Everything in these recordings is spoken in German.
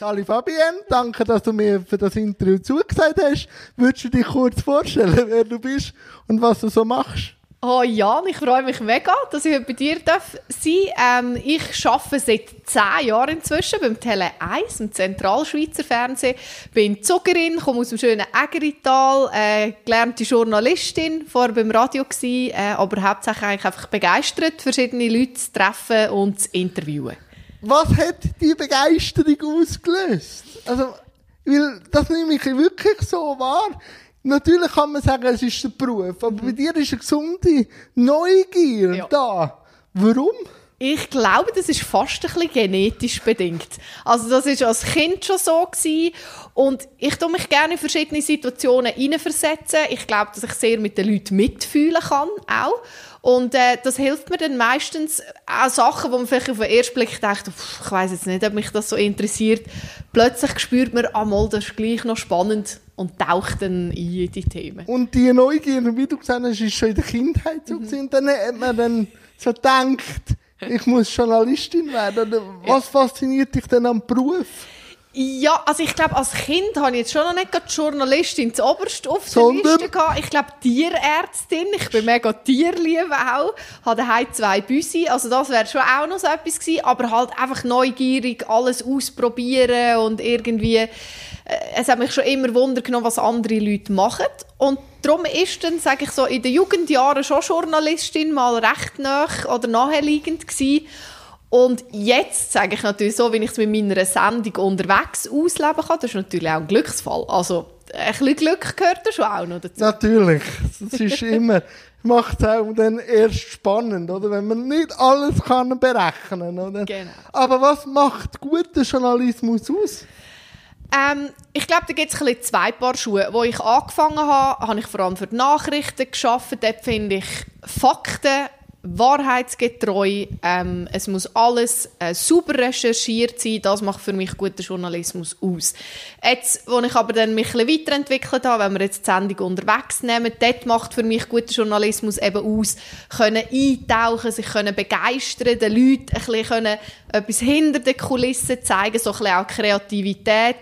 Sali Fabienne, danke, dass du mir für das Interview zugesagt hast. Würdest du dich kurz vorstellen, wer du bist und was du so machst? Oh Jan, ich freue mich mega, dass ich heute bei dir darf sein ähm, Ich arbeite seit zehn Jahren inzwischen beim Tele 1, im Zentralschweizer Fernsehen. Bin Zuckerin, komme aus dem schönen Egerital, äh, gelernte Journalistin, vorher beim Radio gewesen, äh, aber hauptsächlich eigentlich einfach begeistert, verschiedene Leute zu treffen und zu interviewen. Was hat die Begeisterung ausgelöst? Also, weil das nehme ich wirklich so wahr. Natürlich kann man sagen, es ist der Beruf, aber bei dir ist eine gesunde Neugier Ja. da. Warum? Ich glaube, das ist fast ein bisschen genetisch bedingt. Also das ist als Kind schon so gewesen. und ich tue mich gerne in verschiedene Situationen hineinversetzen. Ich glaube, dass ich sehr mit den Leuten mitfühlen kann auch. Und äh, das hilft mir dann meistens auch Sachen, wo man vielleicht auf den ersten Blick denkt, "Pff, ich weiß jetzt nicht, ob mich das so interessiert. Plötzlich spürt man, ah, mal, das ist gleich noch spannend und taucht dann in die Themen. Und die Neugier, wie du gesagt hast, ist schon in der Kindheit so gewesen. Und dann hat man dann so gedacht, ich muss Journalistin werden. Oder was fasziniert dich denn am Beruf? Ja, also ich glaube, als Kind habe ich jetzt schon noch nicht die Journalistin zu oberst auf der Sondern? Liste gehabt. Ich glaube, Tierärztin. Ich bin mega tierlieb auch. Habe daheim zwei Büsi. Also das wäre schon auch noch so etwas gewesen. Aber halt einfach neugierig, alles ausprobieren und irgendwie... äh, Es hat mich schon immer Wunder genommen, was andere Leute machen. Und darum ist dann, sage ich so, in den Jugendjahren schon Journalistin mal recht nah oder naheliegend gewesen. Und jetzt sage ich natürlich so, wenn ich es mit meiner Sendung unterwegs ausleben kann, das ist natürlich auch ein Glücksfall. Also ein bisschen Glück gehört da schon auch noch dazu. Natürlich. Das ist immer, macht es auch dann erst spannend, oder? Wenn man nicht alles kann berechnen, oder? Genau. Aber was macht guten Journalismus aus? Ähm, ich glaube, da gibt es zwei Paar Schuhe. Wo ich angefangen habe, habe ich vor allem für die Nachrichten geschaffen. Dort finde ich Fakten wahrheitsgetreu. Ähm, es muss alles äh, super recherchiert sein. Das macht für mich guten Journalismus aus. Jetzt, wo ich aber dann mich bisschen weiterentwickelt habe, wenn wir jetzt die Sendung unterwegs nehmen, dort macht für mich guter Journalismus eben aus, können eintauchen, sich können begeistern, den Leuten ein bisschen können etwas hinter den Kulissen zeigen, so ein bisschen auch Kreativität.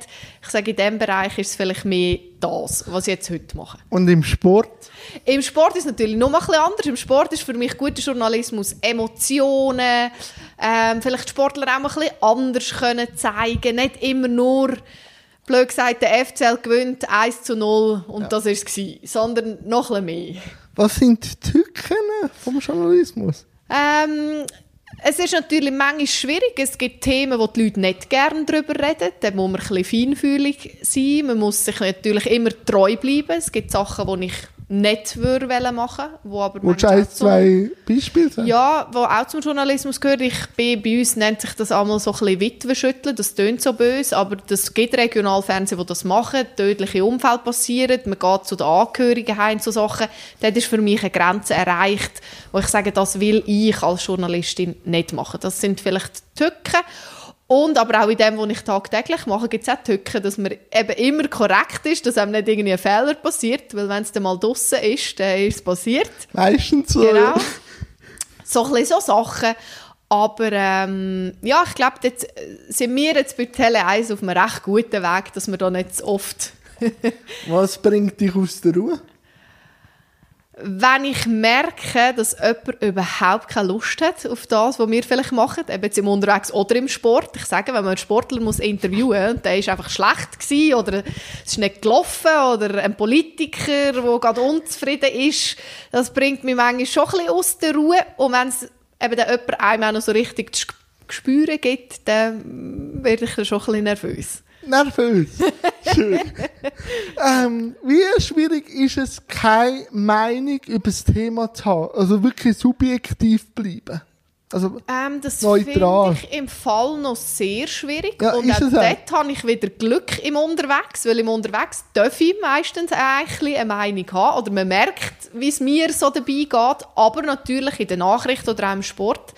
Ich sage, in diesem Bereich ist es vielleicht mehr das, was ich jetzt heute mache. Und im Sport? Im Sport ist es natürlich noch mal ein bisschen anders. Im Sport ist für mich guter Journalismus Emotionen, ähm, vielleicht Sportler auch mal ein bisschen anders können zeigen, nicht immer nur blöd gesagt, der FCL gewinnt 1 zu 0 und das war es, sondern noch ein bisschen mehr. Was sind die Tücken vom Journalismus? Ähm, es ist natürlich manchmal schwierig. Es gibt Themen, wo die Leute nicht gerne darüber reden. Da muss man ein bisschen feinfühlig sein. Man muss sich natürlich immer treu bleiben. Es gibt Sachen, die ich nicht würde machen wo aber Willst du ein, zwei Beispiele sagen? ja, wo auch zum Journalismus gehört. Ich bin, bei uns nennt sich das einmal so ein bisschen Witwenschütteln. Das tönt so böse, aber das gibt Regionalfernsehen, die das machen. Tödliche Unfälle passieren, man geht zu den Angehörigen heim, so Sachen. Dort ist für mich eine Grenze erreicht, wo ich sage, das will ich als Journalistin nicht machen. Das sind vielleicht Tücken. Und aber auch in dem, was ich tagtäglich mache, gibt es auch Tücken, dass man eben immer korrekt ist, dass einem nicht irgendwie ein Fehler passiert, weil wenn es dann mal draussen ist, dann ist es passiert. Meistens so. Genau. So ein bisschen so Sachen. Aber ähm, ja, ich glaube, jetzt äh, sind wir jetzt bei Tele 1 auf einem recht guten Weg, dass wir da nicht so oft... Was bringt dich aus der Ruhe? Wenn ich merke, dass jemand überhaupt keine Lust hat auf das, was wir vielleicht machen, eben jetzt im Unterwegs oder im Sport. Ich sage, wenn man einen Sportler muss interviewen und der ist einfach schlecht gewesen oder es ist nicht gelaufen oder ein Politiker, der gerade unzufrieden ist, das bringt mich manchmal schon ein bisschen aus der Ruhe. Und wenn es eben dann jemand einem noch so richtig zu spüren gibt, dann werde ich dann schon ein bisschen nervös. Nervös. Schön. ähm, wie schwierig ist es, keine Meinung über das Thema zu haben? Also wirklich subjektiv bleiben. Also, Ähm, das finde ich im Fall noch sehr schwierig. Ja, und auch es auch. dort habe ich wieder Glück im Unterwegs, weil im Unterwegs darf ich meistens eigentlich eine Meinung haben oder man merkt, wie es mir so dabei geht. Aber natürlich in den Nachrichten oder auch im Sport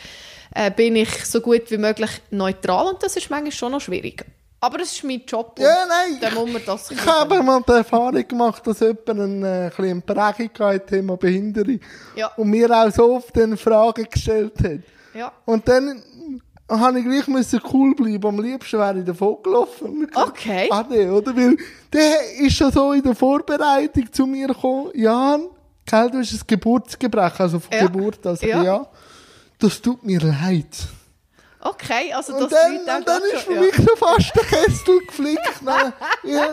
äh, bin ich so gut wie möglich neutral und das ist manchmal schon noch schwierig. Aber es ist mein Job und Ja, nein, dann muss man das ich habe mal die Erfahrung gemacht, dass jemand eine, äh, ein Prägung hatte, Thema Behinderung. Ja. Und mir auch so oft eine Frage gestellt hat. Ja. Und dann habe ich gleich müssen cool bleiben. Am liebsten wäre ich davon gelaufen. Okay. Ade, oder? Weil der ist schon so in der Vorbereitung zu mir gekommen. Jan, gell, du hast ein Geburtsgebrechen, also von Ja. Geburt, also Ja. ja. Das tut mir leid. Okay, also Und das dann, Leute und dann ist für schon- mich schon fast der Kessel geflickt. Dann, ja,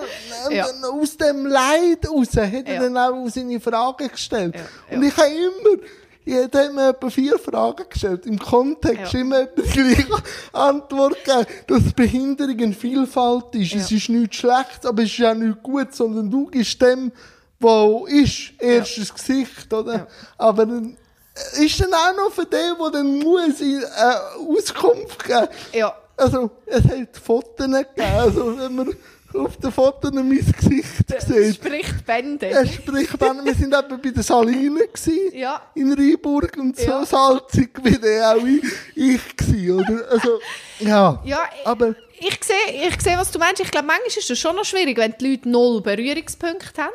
und Ja. aus dem Leid raus hat er Ja. dann auch seine Fragen gestellt. Ja, Und ja. ich habe immer, jeder hat mir etwa vier Fragen gestellt. Im Kontext Ja. immer etwa die gleiche Antwort gegeben, dass Behinderung eine Vielfalt ist. Es Ja. ist nichts Schlechtes, aber es ist auch nichts Gutes, sondern du gibst dem, wo ist, erstes Gesicht, oder? Ja. Aber ist dann auch noch für den, der dann muss, äh, Auskunft geben. Ja. Also, es hat Fotos gegeben. Also, wenn man auf den Fotos mein Gesicht sieht. spricht Bände. Es spricht dann, wir sind eben bei den Salinen gewesen, Ja. in Rheinburg und so Ja. salzig wie der auch ich, ich gewesen, oder? Also, ja. Ja, Aber, ich sehe, ich sehe, was du meinst. Ich glaube, manchmal ist das schon noch schwierig, wenn die Leute null Berührungspunkte haben.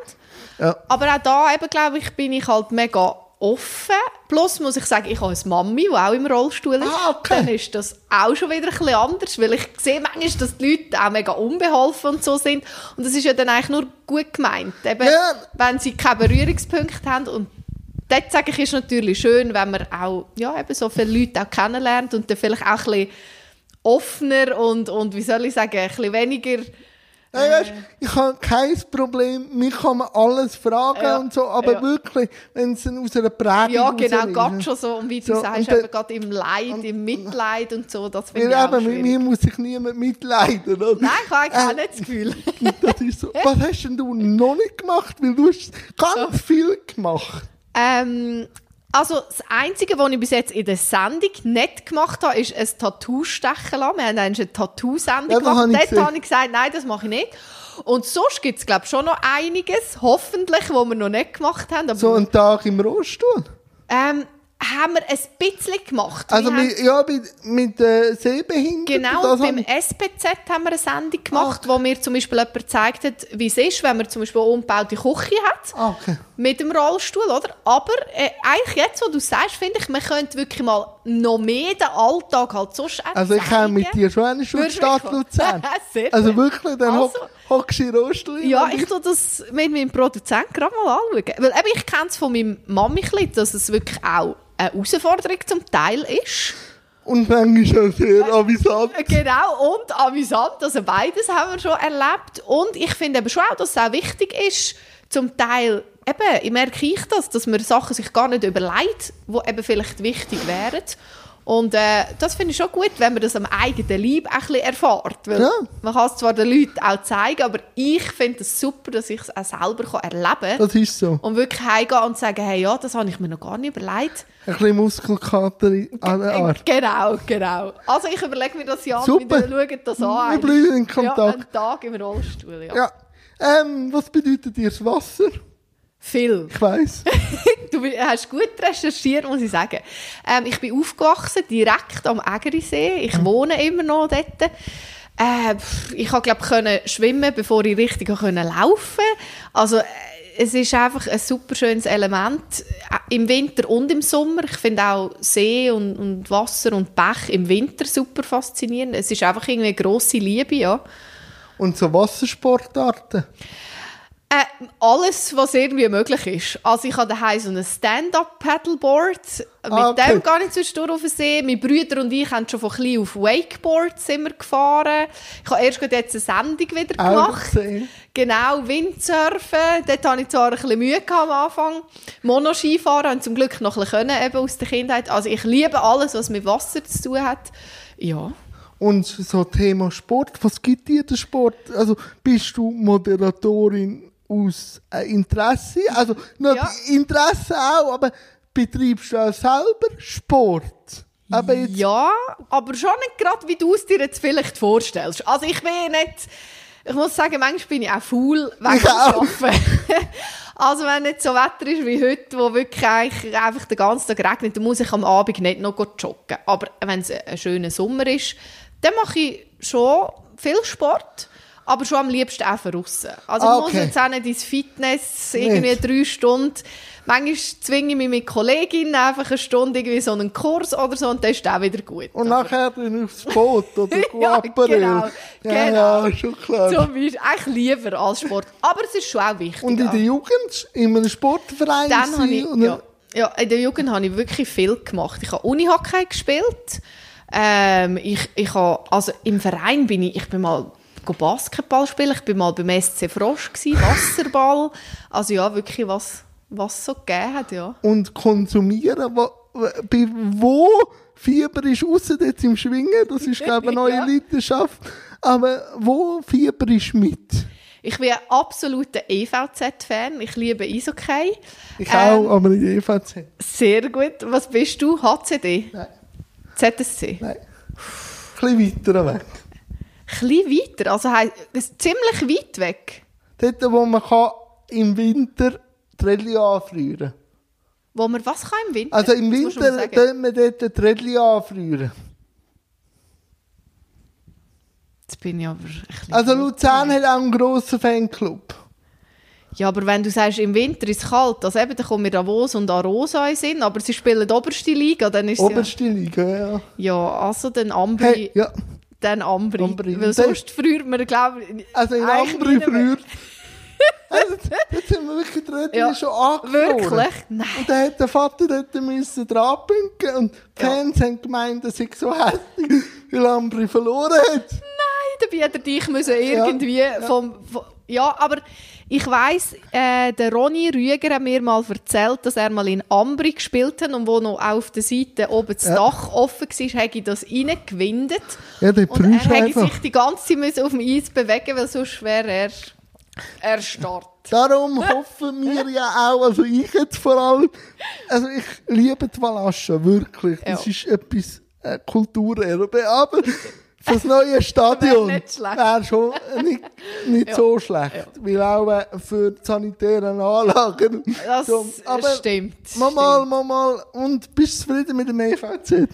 ja. Aber auch da eben, glaube ich, bin ich halt mega offen. Plus muss ich sagen, ich habe eine Mami, die auch im Rollstuhl ist. Ah, okay. Dann ist das auch schon wieder ein bisschen anders, weil ich sehe manchmal, dass die Leute auch mega unbeholfen und so sind. Und das ist ja dann eigentlich nur gut gemeint. Eben, Ja. wenn sie keine Berührungspunkte haben und dort sage ich, ist natürlich schön, wenn man auch ja, eben so viele Leute auch kennenlernt und dann vielleicht auch ein bisschen offener und, und wie soll ich sagen, ein bisschen weniger Hey, weißt, ich habe kein Problem, mich kann man alles fragen Ja, und so, aber ja. wirklich, wenn es aus einer Prägung Ja, genau, gerade schon so, und wie du So, sagst, und eben gerade im Leid, im Mitleid und so, das finde ich auch eben, mit mir muss sich niemand mitleiden, oder? Nein, ich habe eigentlich Äh, auch nicht das Gefühl. Das ist so. Was hast denn du noch nicht gemacht? Weil du hast ganz viel gemacht. ähm, also das Einzige, was ich bis jetzt in der Sendung nicht gemacht habe, ist ein Tattoo stechen lassen. Wir haben eine Tattoo-Sendung Ja, gemacht. habe Dort gesehen. habe ich gesagt, nein, das mache ich nicht. Und sonst gibt es, glaube ich, schon noch einiges, hoffentlich, was wir noch nicht gemacht haben. Aber, So einen Tag im Rollstuhl. ähm, haben wir ein bisschen gemacht. Also Wir mit, ja, mit, mit äh, Sehbehinderten. Genau, beim haben- SPZ haben wir eine Sendung gemacht, wo mir zum Beispiel jemand gezeigt hat, wie es ist, wenn man zum Beispiel eine umgebaute Küche hat, Ah, okay. mit dem Rollstuhl, oder? Aber äh, eigentlich jetzt, wo du sagst, finde ich, man könnte wirklich mal noch mehr den Alltag halt auch Also ich komme mit dir schon eine Stunde Stadt? Luzern. Also wirklich, dann Also- hockst du in Rollstuhl. Ja, ich tue das mit meinem Produzenten gerade mal anschauen. Weil eben, ich kenne es von meinem Mami, dass es wirklich auch eine Herausforderung zum Teil ist. Und manchmal auch sehr amüsant. Genau, und amüsant. Also beides haben wir schon erlebt. Und ich finde eben schon auch, dass es auch wichtig ist, zum Teil, eben, ich merke ich das, dass man Sachen sich gar nicht überlegt, die eben vielleicht wichtig wären. Und äh, das finde ich schon gut, wenn man das am eigenen Leib auch ein bisschen erfährt. Weil Ja. Man kann es zwar den Leuten auch zeigen, aber ich finde es super, dass ich es auch selber kann erleben kann. Das ist so. Und wirklich heimgehen und sagen, hey, ja, das habe ich mir noch gar nicht überlegt. Ein bisschen Muskelkater an der Art. Genau, genau. Also ich überlege mir das ja Super. wir schauen das an. Wir bleiben in Ja, Kontakt. einen Tag im Rollstuhl, ja. Ja. Ähm, was bedeutet dir das Wasser? Viel. Ich weiss. Du hast gut recherchiert, muss ich sagen. Ähm, ich bin aufgewachsen, direkt am Ägerisee. Ich Mhm. wohne immer noch dort. Äh, ich konnte, glaube können schwimmen, bevor ich richtig können laufen Also, äh, es ist einfach ein super schönes Element. Äh, Im Winter und im Sommer. Ich finde auch See und, und Wasser und Bach im Winter super faszinierend. Es ist einfach irgendwie eine grosse Liebe, ja. Und so Wassersportarten. Äh, alles, was irgendwie möglich ist. Also ich habe daheim so ein Stand-up-Paddleboard. Mit Ah, okay. dem gar nicht zwischendurch auf den See. Meine Brüder und ich haben schon von klein auf Wakeboards immer gefahren. Ich habe erst gerade jetzt eine Sendung wieder gemacht. gesehen. Genau, Windsurfen. Dort hatte ich zwar ein bisschen Mühe gehabt am Anfang. Monoskifahren und zum Glück noch ein bisschen können, eben aus der Kindheit. Also ich liebe alles, was mit Wasser zu tun hat. Ja. Und so Thema Sport, was gibt dir der Sport? Also bist du Moderatorin aus Interesse? Also nicht Ja. Interesse auch, aber betreibst du auch selber Sport? Aber jetzt, Ja, aber schon nicht gerade, wie du es dir jetzt vielleicht vorstellst. Also ich bin nicht, ich muss sagen, manchmal bin ich auch faul wegen. Arbeiten. also wenn nicht so Wetter ist wie heute, wo wirklich eigentlich einfach den ganzen Tag regnet, dann muss ich am Abend nicht noch joggen. Aber wenn es ein schöner Sommer ist, dann mache ich schon viel Sport. Aber schon am liebsten auch von aussen. Also Ah, ich muss okay. jetzt auch nicht ins Fitness, irgendwie Nicht. drei Stunden. Manchmal zwinge ich mich mit Kolleginnen einfach eine Stunde irgendwie so einen Kurs oder so und dann ist auch wieder gut. Und nachher dann aufs Boot oder Ja, genau, Ja, genau. ja, schon klar. Zum Beispiel, eigentlich lieber als Sport. Aber es ist schon auch wichtig. Und in der Jugend in einem Sportverein Dann habe ich, ja, ja, in der Jugend habe ich wirklich viel gemacht. Ich habe Unihockey gespielt. Ähm, ich, ich habe, also im Verein bin ich, ich bin mal Basketball spielen. Ich bin mal beim SC Frosch gsi, Wasserball. Also ja, wirklich was, was es so gegeben hat, ja. und konsumieren. Wo, bei wo Fieber ist, außer jetzt im Schwingen, das ist, glaube ich, eine neue Ja. Leidenschaft. Aber wo Fieber ist mit? Ich bin ein absoluter EVZ-Fan. Ich liebe Eishockey. Ich Ähm, auch, aber nicht EVZ. Sehr gut. Was bist du? HCD? Nein, ZSC? nein. Ein bisschen weiter weg. Ein bisschen weiter. Also ziemlich weit weg. Dort, wo man kann im Winter Rallye anfrieren Wo man was kann im Winter? Also im Winter können wir dort Rallye anfrieren. Jetzt bin ich aber ein Also Luzern hat auch einen grossen Fanclub. Ja, aber wenn du sagst, im Winter ist es kalt, also eben, dann kommen mir Davos und Arosa in Sinn, aber sie spielen die oberste Liga, dann ist Oberste Liga, ja. ja... Ja, also dann Ambri, Hey, ja. Dann Ambri. Ambri. Weil sonst früher man, glaube ich... Also in Ambri früher. also, jetzt sind wir wirklich die Rallye Ja, schon angefroren. Wirklich? Nein. Und dann hat der Vater dort müssen dranpünken und die Ja. Fans haben gemeint, das sei so hässlich, weil Ambri verloren hat. Nein, dabei hätte er dich müssen irgendwie vom... vom ja, aber ich weiss, äh, der Ronny Rüger hat mir mal erzählt, dass er mal in Ambri gespielt hat und wo noch auf der Seite oben das Ja. Dach offen war, hat ich das reingewindet. Ja, der Und er hätte sich die ganze Zeit auf dem Eis bewegen weil sonst wäre er erstarrt. Darum hoffen wir ja auch, also ich jetzt vor allem, also ich liebe die Walascha, wirklich. Das Ja. ist etwas äh, Kulturerbe, aber für das neue Stadion Wäre nicht schlecht. wäre schon nicht, nicht Ja. so schlecht. Weil auch für die sanitären Anlagen. Das so, aber stimmt. Mal, mal, mal. Und bist du zufrieden mit dem EVZ?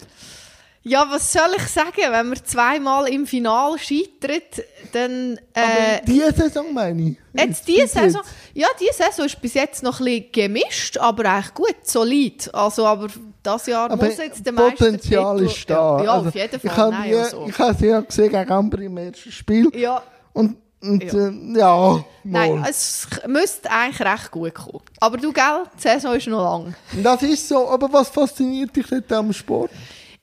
Ja, was soll ich sagen? Wenn man zweimal im Finale scheitert, dann... Äh, Aber diese Saison meine ich. Jetzt diese Saison, ja, diese Saison ist bis jetzt noch ein bisschen gemischt, aber eigentlich gut, solid. Also, aber das Jahr Aber muss jetzt der Potenzial ist da. Ja, ja Also, auf jeden Ich Fall. habe Nein, die- also. ich habe sie ja gesehen gegen Ambri im ersten Spiel. Ja, Und, und Ja. ja, äh, ja nein, es müsste eigentlich recht gut kommen. Aber du, gell, die Saison ist noch lang. Das ist so, aber was fasziniert dich dort am Sport?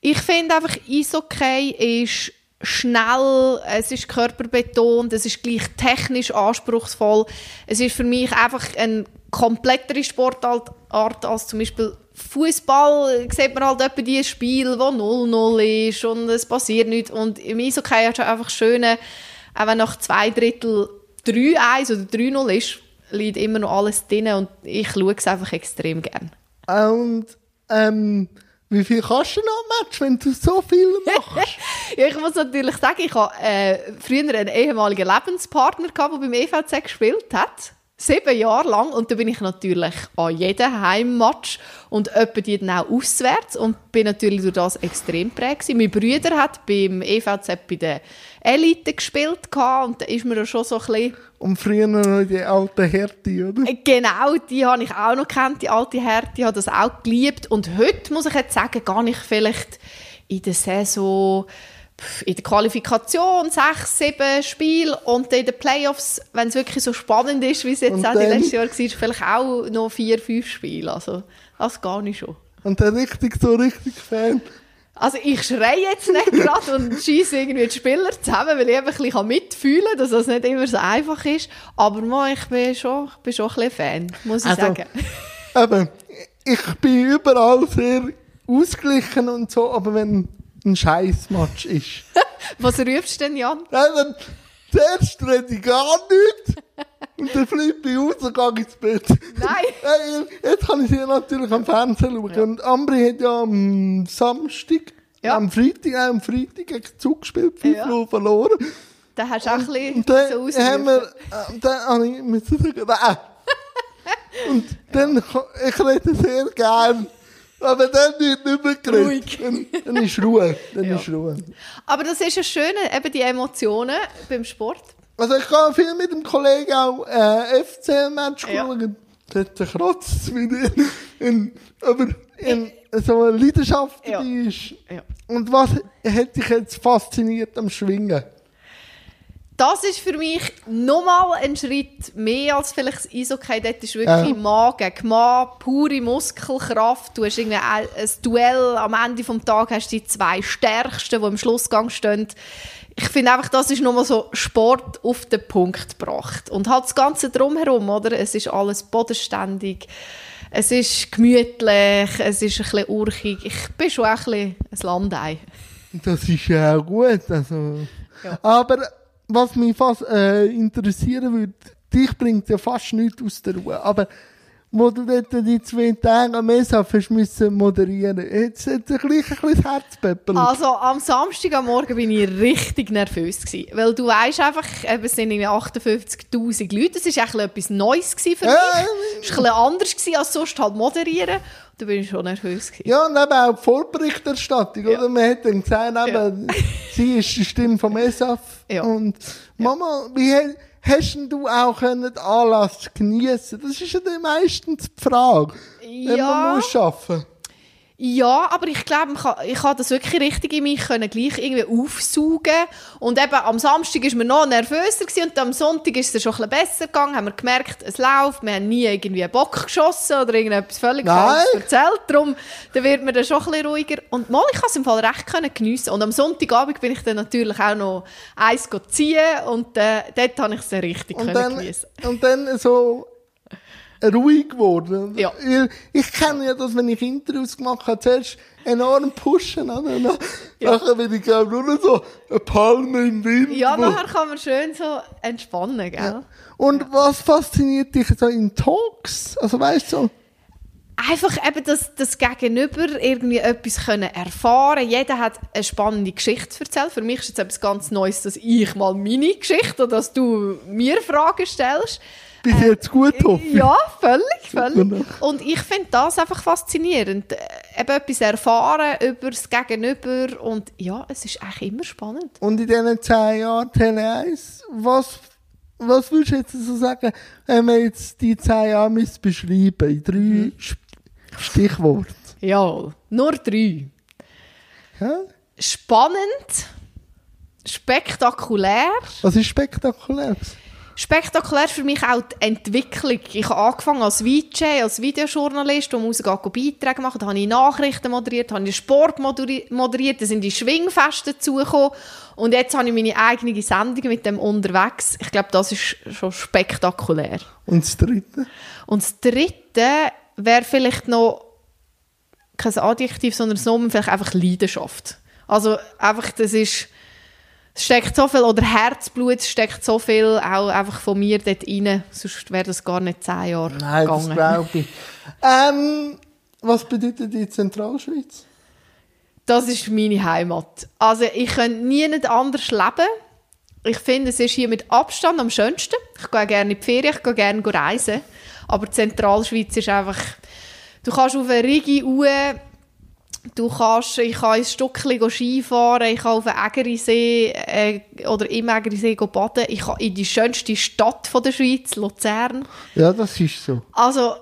Ich finde einfach, Eishockey ist schnell, es ist körperbetont, es ist gleich technisch anspruchsvoll. Es ist für mich einfach eine komplettere Sportart Art als zum Beispiel Fußball. Sieht man halt etwa die Spiel, wo 0-0 ist und es passiert nichts. Und im Eishockey hast du einfach schöne, auch wenn nach zwei Drittel 3-1 oder 3-0 ist, liegt immer noch alles drin und ich schaue es einfach extrem gern. Und ähm, wie viel kannst du noch Match, wenn du so viel machst? Ja, ich muss natürlich sagen, ich habe äh, früher einen ehemaligen Lebenspartner gehabt, der beim EVZ gespielt hat. Sieben Jahre lang. Und da bin ich natürlich an jedem Heimmatch und etwa die dann auch auswärts und bin natürlich durch das extrem prägt. Mein Bruder hat beim EVZ bei der Elite gespielt und da ist mir schon so ein bisschen Und früher noch die alte Härte, oder? Genau, die habe ich auch noch kennt, die alte Härte, die hat das auch geliebt. Und heute, muss ich jetzt sagen, gar nicht vielleicht in der Saison, in der Qualifikation sechs, sieben Spiele und dann in den Playoffs, wenn es wirklich so spannend ist, wie es jetzt Und auch die dann- letzten Jahre war, vielleicht auch noch vier, fünf Spiele. Also, das gar nicht schon. Und der richtig, so richtig Fan. Also ich schreie jetzt nicht gerade und schieße irgendwie die Spieler zusammen, weil ich eben ein bisschen mitfühlen kann, dass das nicht immer so einfach ist. Aber mal, ich bin schon, ich bin schon ein bisschen Fan, muss ich Also, sagen. Eben, ich bin überall sehr ausgeglichen und so, aber wenn ein Scheißmatch ist. Was rufst du denn, Jan? Ja, dann, zuerst rede ich gar nicht. Und dann flippe ich aus und gehe ins Bett. Nein. Jetzt kann ich sie natürlich am Fernsehen schauen. Und Ambri hat ja am Samstag, Ja. am Freitag, auch am Freitag gegen Zug gespielt, 5-0 verloren. Da hast du auch ein bisschen dann so haben wir, ausgerufen. äh, dann habe ich müssen sagen, nein. Und dann, ich rede sehr gern. Aber dann wird nicht mehr geredet. Dann, dann ist Ruhe. Dann Ja. ist Ruhe. Aber das ist ja schön, eben die Emotionen beim Sport. Also ich gehe viel mit dem Kollegen auch äh, FCL-Match Ja. schauen. Dort kratzt es wieder. In, aber in so eine Leidenschaft Ja. ist. Ja. Und was hat dich jetzt fasziniert am Schwingen? Das ist für mich nochmal ein Schritt mehr als vielleicht das Eishockey. Dort ist wirklich Ja. Mann gegen Mann, pure Muskelkraft. Du hast irgendwie ein, ein Duell am Ende des Tages, hast die zwei Stärksten, die im Schlussgang stehen. Ich finde einfach, das ist nochmal so Sport auf den Punkt gebracht. Und halt das Ganze drumherum, oder? Es ist alles bodenständig. Es ist gemütlich, es ist ein bisschen urchig. Ich bin schon ein bisschen ein Landei. Das ist ja auch gut. Also. Ja. Aber was mich fast äh, interessieren würde, dich bringt ja fast nichts aus der Ruhe. Aber wo du dort die zwei Tage am Messaf hast müssen moderieren, jetzt hat dir gleich ein bisschen das Herz peppelt. Also am Samstag am Morgen bin ich richtig nervös gewesen, weil du weißt einfach, es sind irgendwie 58'000 Leute, das ist eigentlich etwas Neues für mich. Es war ein bisschen anders als sonst halt moderieren. Da bin ich schon nervös gewesen. Ja, und eben auch die Vollberichterstattung, Ja. oder? Man hat dann gesehen, eben, sie ist die Stimme vom ESAF. Ja. Und Mama, wie ha- hast denn du auch können den Anlass geniessen? Das ist ja dann meistens die Frage, wenn Ja. man muss arbeiten. Ja, aber ich glaube, ich kann das wirklich richtig in mich können gleich irgendwie aufsaugen. Und eben am Samstag ist man noch nervöser gewesen und am Sonntag ist es schon ein bisschen besser gegangen. Haben wir gemerkt, es läuft. Wir haben nie irgendwie einen Bock geschossen oder irgendetwas völlig Nein. Falsches erzählt. Darum dann wird man dann schon ein bisschen ruhiger. Und mal, ich kann es im Fall recht können geniessen. Und am Sonntagabend bin ich dann natürlich auch noch eins ziehen und äh, dort habe ich es dann richtig Und können dann, geniessen. und dann so ruhig geworden. Ja. Weil Ich kenne ja das, wenn ich Interviews gemacht habe, zuerst enorm pushen, oder? Dann- Ja. Nachher bin ich, glaube nur noch so eine Palme im Wind. Ja, nachher kann man schön so entspannen, gell? Und was fasziniert dich so in Talks? Also weißt du, so, einfach eben das, das Gegenüber irgendwie etwas können erfahren Jeder hat eine spannende Geschichte zu erzählen. Für mich ist jetzt etwas ganz Neues, dass ich mal meine Geschichte oder dass du mir Fragen stellst. Bis jetzt gut hoffe ich. Äh, Ja, völlig, völlig. Und ich finde das einfach faszinierend. Äh, Eben etwas erfahren über das Gegenüber und ja, es ist eigentlich immer spannend. Und in diesen zehn Jahren Tele 1, was, was würdest du jetzt so sagen, wenn wir jetzt die zehn Jahre beschreiben in drei Mhm. Stichworte? Ja, nur drei. Ja? Spannend, spektakulär Was ist spektakulär? Spektakulär für mich auch die Entwicklung. Ich habe angefangen als VJ, als Videojournalist, wo Musik Beiträge machen. Da habe ich Nachrichten moderiert, habe ich Sport moderi- moderiert, da sind die Schwingfeste dazugekommen. Und jetzt habe ich meine eigene Sendung mit dem unterwegs. Ich glaube, das ist schon spektakulär. Und das dritte? Und das Dritte wäre vielleicht noch kein Adjektiv, sondern Nomen vielleicht einfach Leidenschaft. Also einfach, das ist, es steckt so viel, oder Herzblut, steckt so viel auch einfach von mir dort rein, sonst wäre das gar nicht zehn Jahre Nein, das gegangen. glaube ich. Ähm, was bedeutet die Zentralschweiz? Das ist meine Heimat. Also ich könnte nie nicht anders leben. Ich finde, es ist hier mit Abstand am schönsten. Ich gehe gerne in die Ferien, ich gehe gerne reisen. Aber die Zentralschweiz ist einfach... Du kannst auf eine Rigi Uhr, du kannst, ich kann ins Stückchen Skifahren, ich kann auf den Ägerisee äh, oder im Ägerisee baden, ich kann in die schönste Stadt von der Schweiz, Luzern. Ja, das ist so. Also,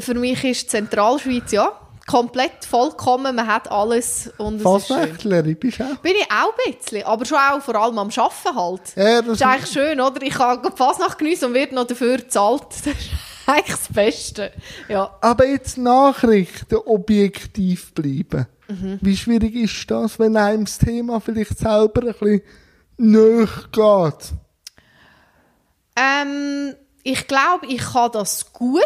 für mich ist Zentralschweiz, ja, komplett vollkommen, man hat alles und es ist schön. Fasnächtlerin bist du auch? Bin ich auch ein bisschen, aber schon auch vor allem am Arbeiten halt. Ja, Das das ist eigentlich schön, oder? Ich kann Fasnacht geniessen und werde noch dafür gezahlt. Eigentlich das Beste. Ja. Aber jetzt Nachrichten objektiv bleiben. Mhm. Wie schwierig ist das, wenn einem das Thema vielleicht selber ein bisschen näher geht? Ähm, ich glaube, ich kann das gut.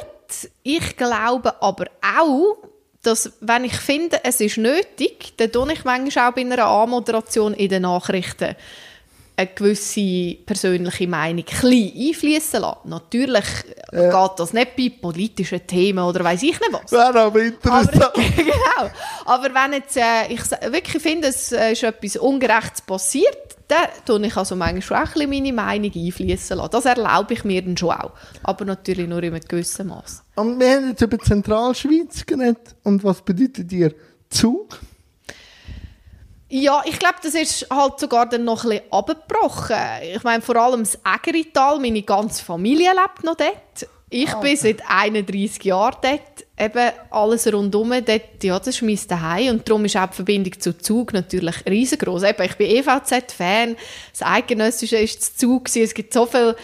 Ich glaube aber auch, dass, wenn ich finde, es ist nötig, dann tue ich manchmal auch bei einer Anmoderation in den Nachrichten eine gewisse persönliche Meinung klein einfließen lassen. Natürlich geht das nicht bei politischen Themen oder weiß ich nicht was. Wäre aber Aber, interessant. genau. Aber wenn jetzt, äh, ich wirklich finde, es äh, ist etwas Ungerechtes passiert, dann tue ich also manchmal schon auch ein meine Meinung einfließen lassen. Das erlaube ich mir dann schon auch. Aber natürlich nur in einem gewissen Maß. Und wir haben jetzt über Zentralschweiz geredet. Und was bedeutet dir Zug? Ja, ich glaube, das ist halt sogar dann noch ein bisschen abgebrochen. Ich meine, vor allem das Ägerital, meine ganze Familie lebt noch dort. Ich bin seit 31 Jahren dort. Eben alles rundum dort, ja, das ist mein Zuhause. Und darum ist auch die Verbindung zu Zug natürlich riesengroß. Eben, ich bin EVZ-Fan. Das Eidgenössische ist zu Zug. Es gibt so viele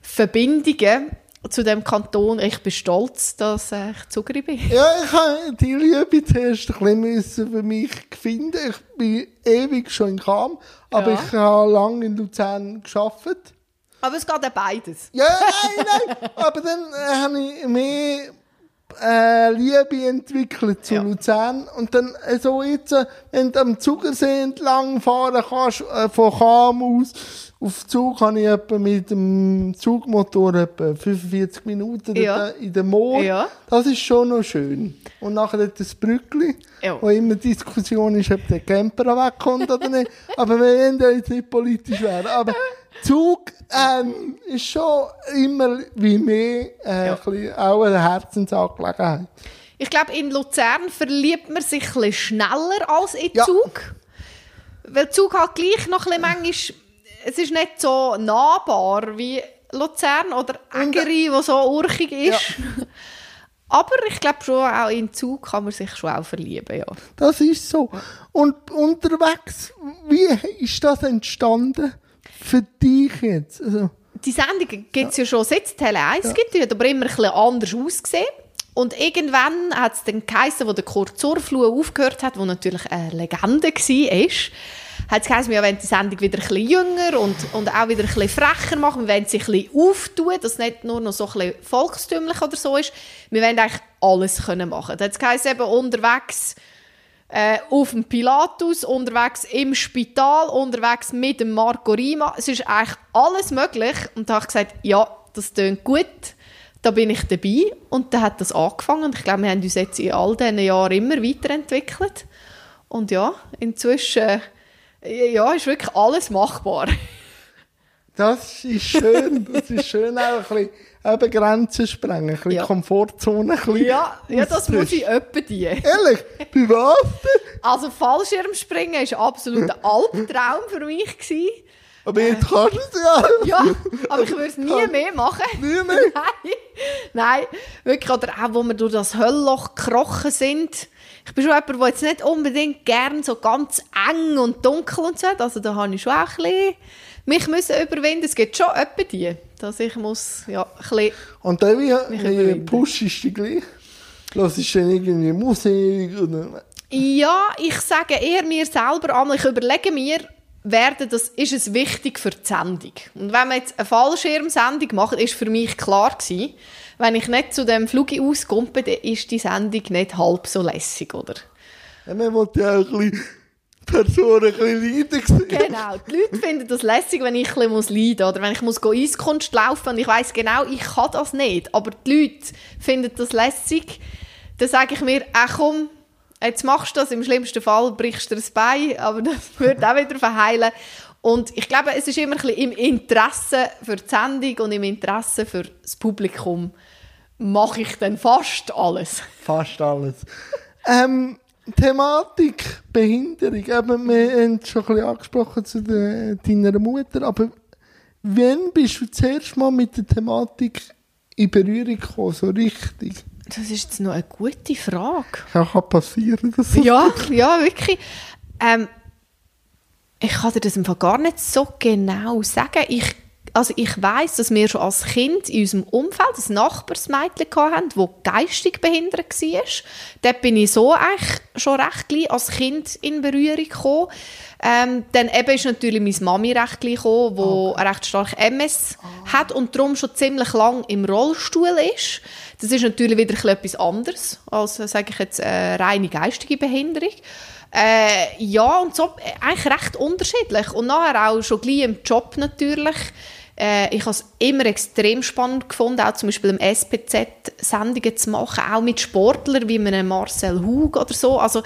Verbindungen zu dem Kanton. Ich bin stolz, dass äh, ich Zugerin bin. Ja, ich habe die Liebe zuerst ein bisschen für mich finden. Ich bin ewig schon in Cham, aber Ja. ich habe lange in Luzern gearbeitet. Aber es geht auch beides. Ja, nein, nein. Aber dann äh, habe ich mehr äh, Liebe entwickelt zu Ja. Luzern. Und dann äh, so jetzt, äh, wenn du am Zugersee entlang fahren kannst, äh, von Cham aus, auf Zug kann ich etwa mit dem Zugmotor etwa 45 Minuten Ja. in der Moor. Ja. Das ist schon noch schön. Und nachher das Brückli, Ja. wo immer Diskussion ist, ob der Camper wegkommt oder nicht. Aber wir da jetzt nicht politisch werden. Aber Zug ähm, ist schon immer wie mehr äh, Ja. ein auch eine Herzensangelegenheit. Ich glaube, in Luzern verliebt man sich ein schneller als in. Zug. Weil Zug halt gleich noch ein bisschen manchmal, es ist nicht so nahbar wie Luzern oder Ägeri, wo so urchig ist. Aber ich glaube schon, auch in Zug kann man sich schon auch verlieben, ja. Das ist so. Und unterwegs, wie ist das entstanden für dich jetzt? Also, Die Sendung gibt es ja. schon seit Tele 1 gibt, die hat aber immer ein bisschen anders ausgesehen. Und irgendwann hat es dann geheißen, wo der Kurt Zurfluh aufgehört hat, wo natürlich eine Legende war, hat es geheißen, wir wollen die Sendung wieder ein bisschen jünger und, und auch wieder ein bisschen frecher machen. Wir wollen sie ein bisschen auftun, dass es nicht nur noch so ein bisschen volkstümlich oder so ist. Wir wollen eigentlich alles können machen. Da hat es geheißen, eben unterwegs äh, auf dem Pilatus, unterwegs im Spital, unterwegs mit dem Marco Rima. Es ist eigentlich alles möglich. Und da habe ich gesagt, ja, das klingt gut. Da bin ich dabei. Und dann hat das angefangen. Und ich glaube, wir haben uns jetzt in all diesen Jahren immer weiterentwickelt. Und ja, inzwischen ja, ist wirklich alles machbar. das ist schön. Das ist schön, auch ein bisschen eben Grenzen sprengen, ein bisschen Ja. Komfortzone. Ein bisschen Ja, ja das muss ich öppe die. Ehrlich? Bei was? Also Fallschirmspringen war absolut ein Albtraum für mich. Gewesen. Aber jetzt kannst du es ja. Ja, aber ich würde es nie mehr machen. Nie mehr? Nein, nein, wirklich. Oder auch, wo wir durch das Höllloch gekrochen sind. Ich bin schon jemand, der jetzt nicht unbedingt gern so ganz eng und dunkel und so hat. Also da habe ich schon auch ein bisschen mich müssen überwinden. Es gibt schon etwa die, dass ich muss, ja, ein bisschen... Und dann wie, wie pushst du dich gleich? Hörst du dann irgendwie Musik? Oder? Ja, ich sage eher mir selber an, ich überlege mir, werden das, ist es wichtig für die Sendung? Und wenn wir jetzt eine Fallschirmsendung machen, ist für mich klar gewesen, wenn ich nicht zu dem Flug auskomme, dann ist die Sendung nicht halb so lässig, oder? Ja, man will ja auch ein bisschen Personen ein bisschen leiden sehen. Genau, die Leute finden das lässig, wenn ich ein bisschen muss leiden muss. Oder wenn ich muss go Eiskunst laufen und ich weiß genau, ich kann das nicht. Aber die Leute finden das lässig. Dann sage ich mir, ach komm, jetzt machst du das. Im schlimmsten Fall brichst du das Bein, aber das wird auch wieder verheilen. Und ich glaube, es ist immer ein bisschen im Interesse für die Sendung und im Interesse für das Publikum mache ich dann fast alles. Fast alles. ähm, Thematik Behinderung. Eben, wir haben es schon ein bisschen angesprochen zu de, deiner Mutter, aber wann bist du zuerst mal mit der Thematik in Berührung gekommen, so richtig? Das ist jetzt noch eine gute Frage. Ja, kann passieren, dass so Ja, ja, wirklich. Ähm, ich kann dir das im Fall gar nicht so genau sagen. Ich, also ich weiß, dass wir schon als Kind in unserem Umfeld ein Nachbarsmädchen hatten, das geistig behindert war. Dort bin ich so eigentlich schon recht gleich als Kind in Berührung gekommen. Ähm, dann eben ist natürlich meine Mami recht gleich gekommen, die recht stark MS hat und darum schon ziemlich lang im Rollstuhl ist. Das ist natürlich wieder etwas anderes als, äh, sage ich jetzt, äh, reine geistige Behinderung. Äh, ja, und so äh, eigentlich recht unterschiedlich. Und nachher auch schon gleich im Job natürlich. Äh, ich habe es immer extrem spannend gefunden, auch zum Beispiel im SPZ Sendungen zu machen, auch mit Sportlern wie einem Marcel Hug oder so. Also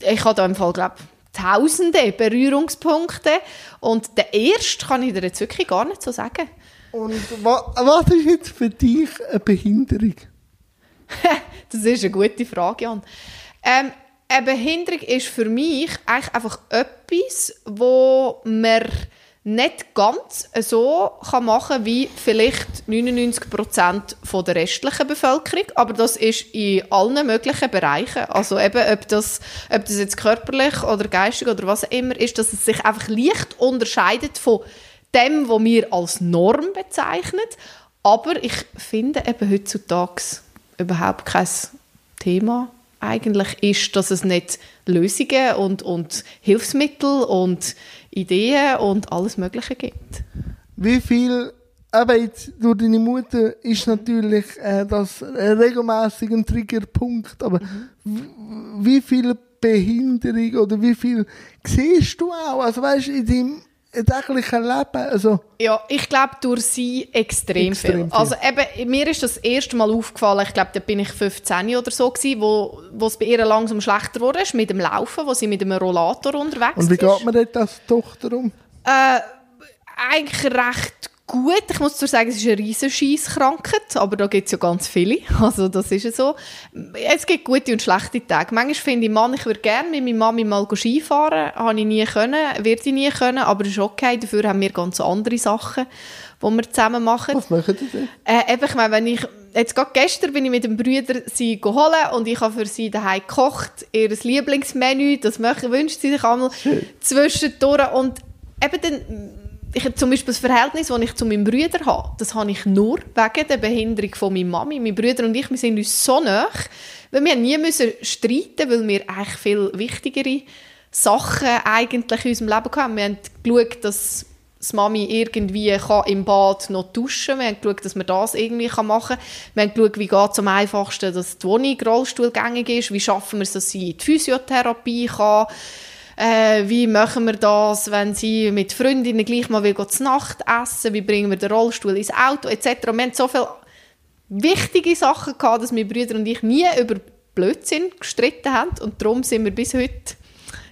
ich habe da im Fall, glaube tausende Berührungspunkte. Und der erste kann ich dir jetzt wirklich gar nicht so sagen. Und wa was ist jetzt für dich eine Behinderung? das ist eine gute Frage, Jan. Ähm, eine Behinderung ist für mich eigentlich einfach etwas, wo man nicht ganz so kann machen wie vielleicht 99% von der restlichen Bevölkerung, aber das ist in allen möglichen Bereichen, also eben, ob das, ob das jetzt körperlich oder geistig oder was auch immer ist, dass es sich einfach leicht unterscheidet von dem, was wir als Norm bezeichnen, aber ich finde eben heutzutage überhaupt kein Thema eigentlich ist, dass es nicht Lösungen und, und Hilfsmittel und Ideen und alles Mögliche gibt. Wie viel, jetzt durch deine Mutter ist natürlich äh, das ein regelmäßiger Triggerpunkt, aber Mhm. wie viel Behinderung oder wie viel siehst du auch, also weißt du, in deinem täglichen Leben, also Ja, ich glaube durch sie extrem, Extrem viel. viel. Also eben, mir ist das erste Mal aufgefallen, ich glaube, da bin ich 15 oder so gewesen, wo, wo es bei ihr langsam schlechter wurde, ist mit dem Laufen, wo sie mit einem Rollator unterwegs und wie ist. geht man dort als Tochter um? Äh, eigentlich recht gut. Ich muss zwar sagen, es ist eine riesen Scheisskrankheit, aber da gibt es ja ganz viele. Also das ist ja so. Es gibt gute und schlechte Tage. Manchmal finde ich, Mann, ich würde gerne mit meiner Mami mal Skifahren. Habe ich nie können, werde ich nie können, aber ist okay. Dafür haben wir ganz andere Sachen, die wir zusammen machen. Was machen die denn? Äh, eben, ich meine, wenn ich, jetzt gerade gestern bin ich mit dem Brüder sie geholt und ich habe für sie daheim gekocht, ihr Lieblingsmenü, das möchte, wünscht sie sich einmal zwischendurch und eben dann, ich habe zum Beispiel das Verhältnis, das ich zu meinem Brüder habe, das habe ich nur wegen der Behinderung von meiner Mami. Mein Brüder und ich, wir sind uns so nah, weil wir nie müssen streiten, weil wir eigentlich viel wichtigere Sachen eigentlich in unserem Leben hatten. Wir haben geschaut, dass das Mami irgendwie kann im Bad noch duschen Wir haben geschaut, dass man das irgendwie machen kann. Wir haben geschaut, wie geht es am einfachsten, dass die Wohnung rollstuhlgängig ist. Wie schaffen wir es, dass sie in die Physiotherapie kann. Äh, wie machen wir das, wenn sie mit Freundinnen gleich mal will, zu Nacht essen? Wie bringen wir den Rollstuhl ins Auto etc. Wir haben so viele wichtige Sachen gehabt, dass meine Brüder und ich nie über Blödsinn gestritten haben und darum sind wir bis heute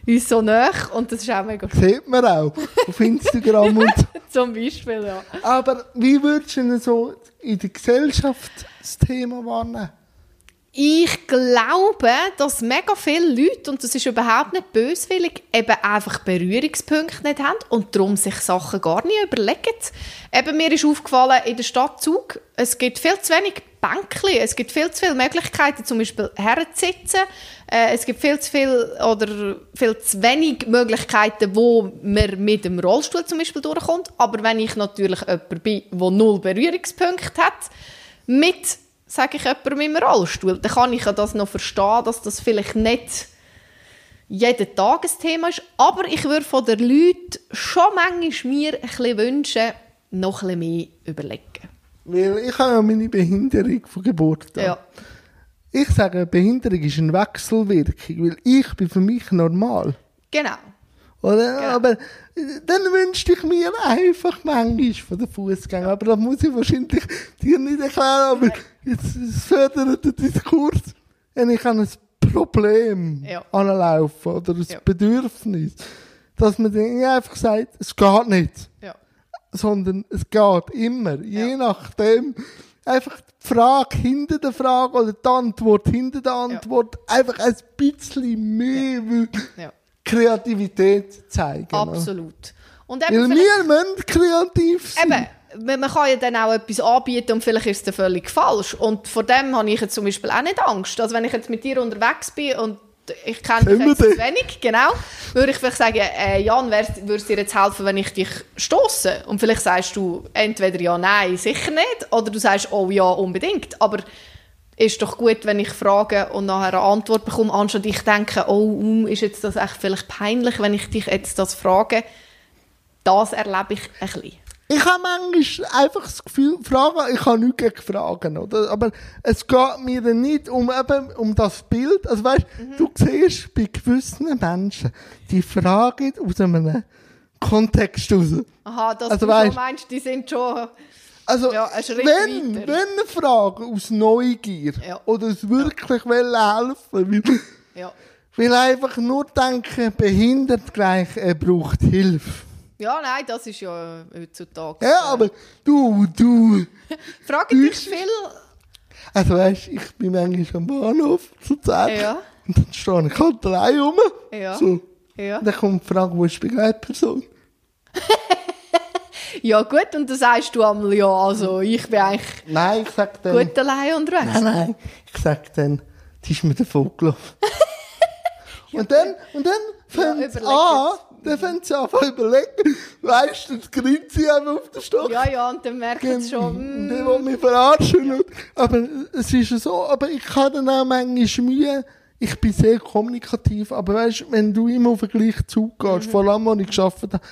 uns so nah und das ist auch mega schön. Sieht man auch auf Instagram und Zum Beispiel, ja. Aber wie würdest du denn so in der Gesellschaft das Thema wahrnehmen? Ich glaube, dass mega viele Leute, und das ist überhaupt nicht böswillig, eben einfach Berührungspunkte nicht haben und darum sich Sachen gar nicht überlegen. Eben, mir ist aufgefallen, in der Stadt Zug, es gibt viel zu wenig Bänkchen, es gibt viel zu viele Möglichkeiten, zum Beispiel herzusitzen. Äh, es gibt viel zu viel oder viel zu wenig Möglichkeiten, wo man mit dem Rollstuhl zum Beispiel durchkommt. Aber wenn ich natürlich jemand bin, der null Berührungspunkte hat, mit sage ich jemandem dem Rollstuhl, dann kann ich ja das noch verstehen, dass das vielleicht nicht jeden Tag ein Thema ist. Aber ich würde von den Leuten schon manchmal mir ein bisschen wünschen, noch ein bisschen mehr überlegen. Weil ich habe ja meine Behinderung von Geburt an. Ja. Ich sage, Behinderung ist eine Wechselwirkung, weil ich bin für mich normal. Genau. Oder? Genau. Aber äh, dann wünschte ich mir einfach manchmal von den Fußgängern. Aber das muss ich wahrscheinlich dir nicht erklären. Aber jetzt fördert den Diskurs. Wenn ich an ein Problem Ja. anlaufe oder ein Ja. Bedürfnis, dass man dann nicht einfach sagt, es geht nicht. Ja. sondern es geht immer, je nachdem, einfach die Frage hinter der Frage oder die Antwort hinter der Antwort, einfach ein bisschen mehr ja. Kreativität zeigen. Absolut. Und Weil eben, vielleicht- wir müssen kreativ sein. Eben, man kann ja dann auch etwas anbieten und vielleicht ist es dann völlig falsch. Und vor dem habe ich jetzt zum Beispiel auch nicht Angst. Also wenn ich jetzt mit dir unterwegs bin und ich kenne dich jetzt wenig, genau, würde ich vielleicht sagen, äh, Jan, würde es dir jetzt helfen, wenn ich dich stoße? Und vielleicht sagst du entweder ja, nein, sicher nicht, oder du sagst, oh ja, unbedingt. Aber ist doch gut, wenn ich frage und nachher eine Antwort bekomme, anstatt ich denke, oh, ist jetzt das echt vielleicht peinlich, wenn ich dich jetzt das frage. Das erlebe ich ein bisschen. Ich habe manchmal einfach das Gefühl, Fragen, ich habe nichts gegen Fragen, oder? Aber es geht mir dann nicht um, eben, um das Bild. Also weißt, Mhm. du siehst bei gewissen Menschen, die fragen aus einem Kontext raus. Aha, dass Also du weißt- meinst, die sind schon... Also, Ja, wenn, weiter. wenn eine Frage aus Neugier Ja. oder aus wirklich wollen helfen, weil, Ja, weil einfach nur denken, behindert gleich, er braucht Hilfe. ja nein, das ist ja heutzutage... Ja, aber du, du. Frage dich ich- viel... Also weißt ich bin manchmal am Bahnhof zu Zeit. Ja. Und dann stehe ich halt allein rum. Ja. So. Ja. Und dann kommt die Frage, wo ist die Begleitperson? ja, gut, und dann sagst du einmal, ja, also ich bin eigentlich Nein, ich sag dann... gut allein unterwegs. Nein, nein. Ich sag dann, die ist mir davon gelaufen. und dann, und dann fängt es überleg an, dann fängt sie an zu überlegen, weißt du, das grinst sie einfach auf den Stock. Ja, ja, und dann merkt es schon, Und mm, Der will mich verarschen. Und, aber es ist ja so, aber ich habe dann auch manchmal Mühe, ich bin sehr kommunikativ, aber weißt, wenn du immer auf den gleichen Zug gehst, Mhm. vor allem, wo ich gearbeitet habe,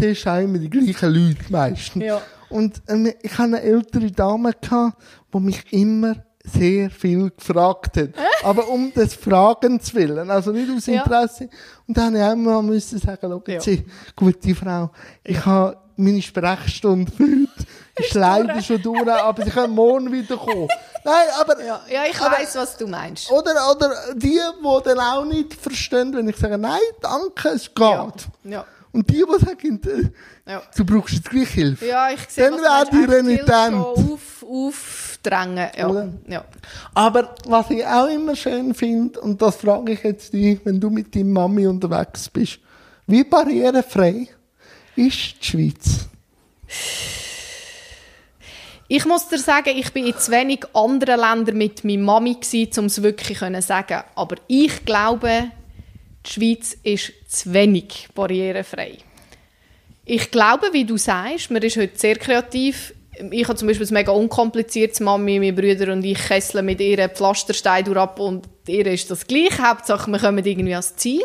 siehst auch immer die gleichen Leute meistens. Ja. Und ähm, ich hatte eine ältere Dame, gehabt, die mich immer sehr viel gefragt hat. Aber um des Fragens willen, also nicht aus Ja. Interesse. Und dann habe ich auch mal müssen sagen, schau, Ja. Sie, gute Frau, ich habe meine Sprechstunde für heute, ist leider schon durch, aber Sie können morgen wieder kommen. Nein, aber, ja, ja, ich weiß, was du meinst. oder, oder die, die dann auch nicht verstehen, wenn ich sage, nein, danke, es geht. Ja. Ja. Und die, die sagen, äh, Ja. du brauchst jetzt gleich Hilfe. Ja, ich sehe, Dann meinst. die renitent. schon Auf, aufdrängen. Ja. Ja. Aber was ich auch immer schön finde, und das frage ich jetzt dich, wenn du mit deiner Mami unterwegs bist, wie barrierefrei ist die Schweiz? Ich muss dir sagen, ich bin in zu wenig anderen Ländern mit meiner Mami um es wirklich zu sagen. Aber ich glaube, die Schweiz ist zu wenig barrierefrei. Ich glaube, wie du sagst, man ist heute sehr kreativ. Ich habe zum Beispiel ein mega unkompliziertes Mami, meine Brüder und ich kesseln mit ihr Pflasterstein durch ab und ihr ist das gleiche. Hauptsache, wir kommen irgendwie ans Ziel.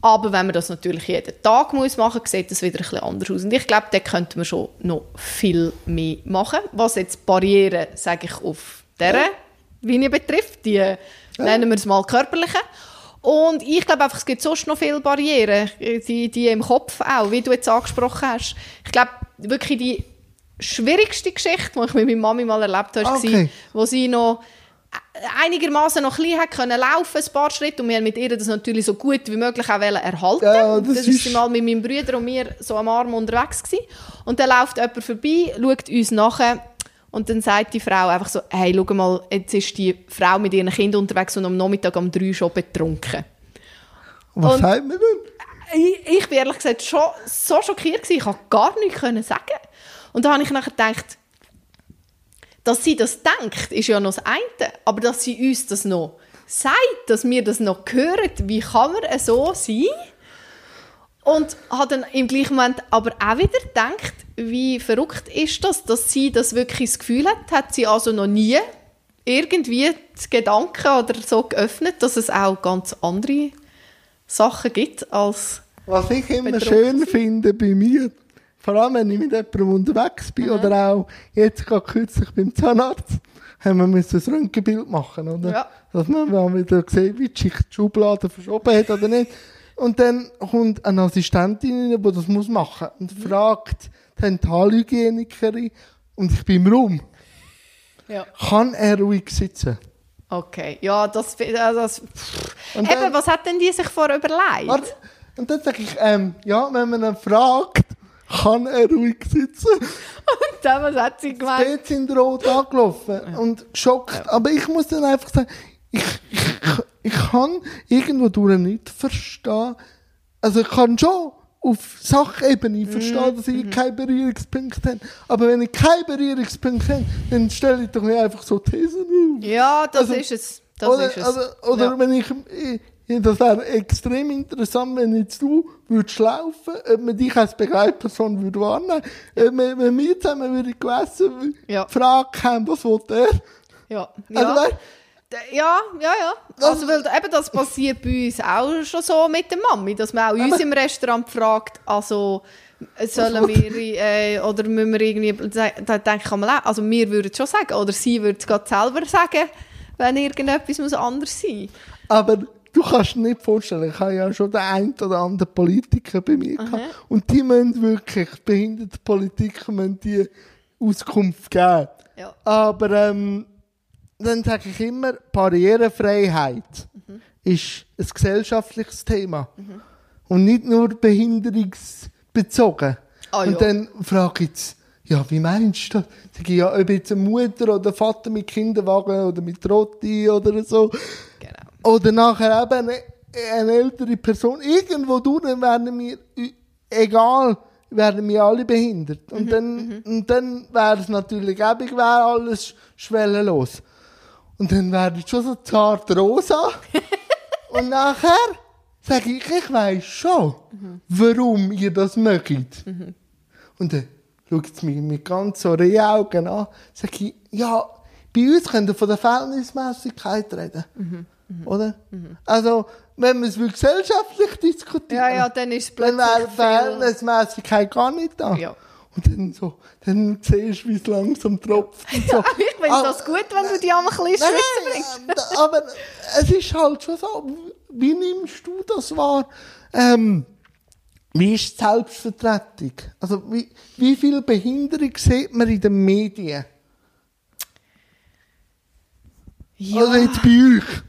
Aber wenn man das natürlich jeden Tag muss machen muss, sieht das wieder ein bisschen anders aus. Und ich glaube, da könnte man schon noch viel mehr machen. Was jetzt Barrieren, sage ich, auf dieser Linie betrifft, die nennen wir es mal körperliche. Und ich glaube einfach, es gibt sonst noch viele Barrieren, die, die im Kopf auch, wie du jetzt angesprochen hast. Ich glaube, wirklich die schwierigste Geschichte, die ich mit meiner Mami mal erlebt habe, Okay. war, wo sie noch einigermaßen noch ein bisschen hat können laufen, ein paar Schritte, und wir haben mit ihr das natürlich so gut wie möglich auch erhalten. Ja, das das ist ist- sie mal mit meinem Bruder und mir so am Arm unterwegs gewesen. Und dann läuft jemand vorbei, schaut uns nachher und dann sagt die Frau einfach so, hey, schau mal, jetzt ist die Frau mit ihren Kindern unterwegs und am Nachmittag um drei schon betrunken. Was Und- sagt man denn? Ich, ich bin ehrlich gesagt schon so schockiert gewesen, ich konnte gar nichts können sagen. Und da habe ich nachher gedacht, dass sie das denkt, ist ja noch das eine, aber dass sie uns das noch sagt, dass wir das noch hören, wie kann man so sein? Und habe dann im gleichen Moment aber auch wieder gedacht, wie verrückt ist das, dass sie das wirklich das Gefühl hat, hat sie also noch nie irgendwie die Gedanken oder so geöffnet, dass es auch ganz andere Sachen gibt als Was ich immer Betrunken schön finde bei mir, vor allem wenn ich mit jemandem unterwegs bin oder auch jetzt gerade kürzlich beim Zahnarzt, haben wir müssen ein Röntgenbild machen, oder? Ja. Dass man wieder sieht, wie die Schicht die Schublade verschoben hat oder nicht. Und dann kommt eine Assistentin rein, die das muss machen und fragt die Dentalhygienikerin und ich bin im Raum. ja. Kann er ruhig sitzen? Okay, ja, das, ja, das Und Eben, dann- was hat denn die sich vor überlegt? Warte. Und dann sage ich, ähm, ja, wenn man ihn fragt, kann er ruhig sitzen. Und dann, was hat sie gemeint? Dort sind rot angelaufen und geschockt. Aber ich muss dann einfach sagen, ich, ich, ich kann irgendwo durch nicht verstehen. Also ich kann schon auf Sachebene verstehen, dass ich keine Berührungspunkte habe. Aber wenn ich keine Berührungspunkte habe, dann stelle ich doch nicht einfach so Thesen auf. Ja, das Also, ist es. Das oder ist es. also, oder ja. wenn ich, ich das wäre extrem interessant, wenn jetzt du würdest laufen, ob man dich als Begleitperson würde wahrnehmen, ob wir, wenn wir zusammen würden gewesen, Ja. Frage haben, was will der? ja. Also, Ja. D- ja, ja, ja. Also, weil eben das passiert bei uns auch schon so mit der Mami, dass man auch uns Aber- im Restaurant fragt, also sollen wir, äh, oder müssen wir irgendwie, da denke ich einmal auch, also wir würden es schon sagen, oder sie würde es gerade selber sagen, wenn irgendetwas muss anders sein aber du kannst dir nicht vorstellen, ich habe ja schon den einen oder anderen Politiker bei mir gehabt, und die müssen wirklich, behinderte Politiker müssen die Auskunft geben. Ja. Aber ähm, dann sage ich immer, Barrierefreiheit ist ein gesellschaftliches Thema. Und nicht nur behinderungsbezogen. Ah, ja. Und dann frage ich jetzt, ja, wie meinst du das? Sag ich, ja, ob jetzt eine Mutter oder Vater mit Kinderwagen oder mit Rotti oder so. Genau. Oder nachher eben eine, eine ältere Person. Irgendwo durch werden wir, egal, werden wir alle behindert. Und dann, und dann wäre es natürlich eben, wäre alles schwellenlos. Und dann wäre es schon so zart rosa. und nachher sage ich, ich weiss schon, warum ihr das mögt. Und dann schaut es mich mit ganz so Augen an, sage ich, ja, bei uns könnt ihr von der Verhältnismäßigkeit reden. Oder? Also, wenn wir es gesellschaftlich diskutieren, Ja, ja, dann ist es dann plötzlich wäre die Verhältnismäßigkeit gar nicht da. Ja. Und dann so, dann siehst du, wie es langsam tropft. Und so. ich finde Ah, das gut, wenn du die einmal ein bisschen schwitzen bringst. Aber es ist halt schon so, wie nimmst du das wahr? Ähm, wie ist die Selbstvertretung? Also, wie, wie viel Behinderung sieht man in den Medien? Ja. Also jetzt bei euch.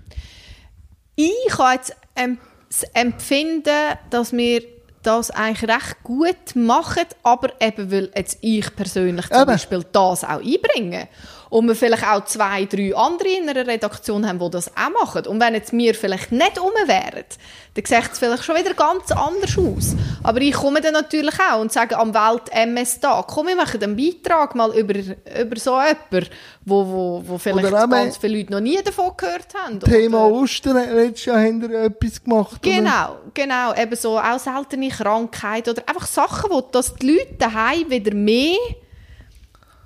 Ich habe jetzt ähm, das Empfinden, dass wir das eigentlich recht gut machen, aber eben weil jetzt ich persönlich zum Eben. Beispiel das auch einbringe und wir vielleicht auch zwei, drei andere in einer Redaktion haben, die das auch machen. Und wenn jetzt wir vielleicht nicht um wären, dann sieht es vielleicht schon wieder ganz anders aus. Aber ich komme dann natürlich auch und sage am Welt-MS-Tag, komm, wir machen einen Beitrag mal über, über so jemanden, wo, wo, wo vielleicht ganz viele Leute noch nie davon gehört haben. Thema Oder- Ostern, letztes Jahr haben wir etwas gemacht. oder? Genau, genau. Eben so auch seltene Krankheit oder einfach Sachen, wo dass die Leute daheim wieder mehr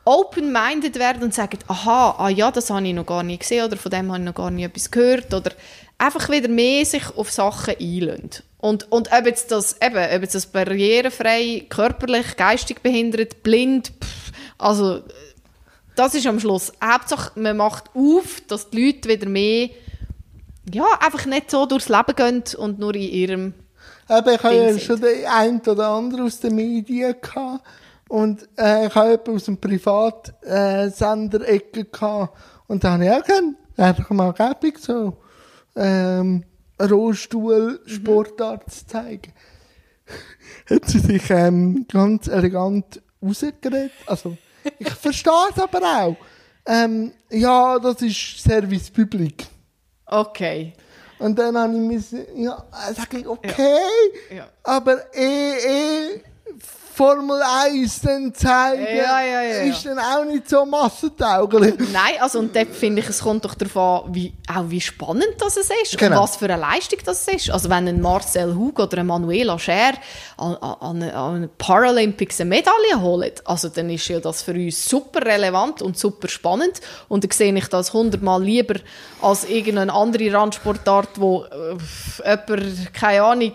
open-minded werden und sagen, aha, ah ja, das habe ich noch gar nicht gesehen oder von dem habe ich noch gar nicht etwas gehört oder einfach wieder mehr sich auf Sachen einlassen. Und, und ob jetzt das, eben, ob jetzt das barrierefrei, körperlich, geistig behindert, blind, pff, also das ist am Schluss. Hauptsache, man macht auf, dass die Leute wieder mehr ja, einfach nicht so durchs Leben gehen und nur in ihrem Eben, ich habe ja schon den einen oder anderen aus den Medien gehabt. Und äh, ich habe jemanden aus dem Privatsender-Ecke gehabt. Und da habe ich auch gerne, einfach mal gäbig so, ähm, Rollstuhl-Sportart zu zeigen. Hat sie sich ähm, ganz elegant rausgeredet. Also, ich verstehe es aber auch. Ähm, ja, das ist Service Public. Okay. Und dann habe ich müssen, ja, sage ich, okay, Ja. aber eh, eh, Formel 1 dann zeigen, Ja, ja, ja, ja. ist dann auch nicht so massentauglich. Nein, also und dort finde ich, es kommt doch darauf an, wie, auch wie spannend das es ist Genau. und was für eine Leistung das ist. Also wenn ein Marcel Hug oder ein Manuela Scher an, an, an an Paralympics eine Medaille holen, also dann ist ja das für uns super relevant und super spannend und dann sehe ich das hundertmal lieber als irgendeine andere Randsportart, wo äh, jemand, keine Ahnung,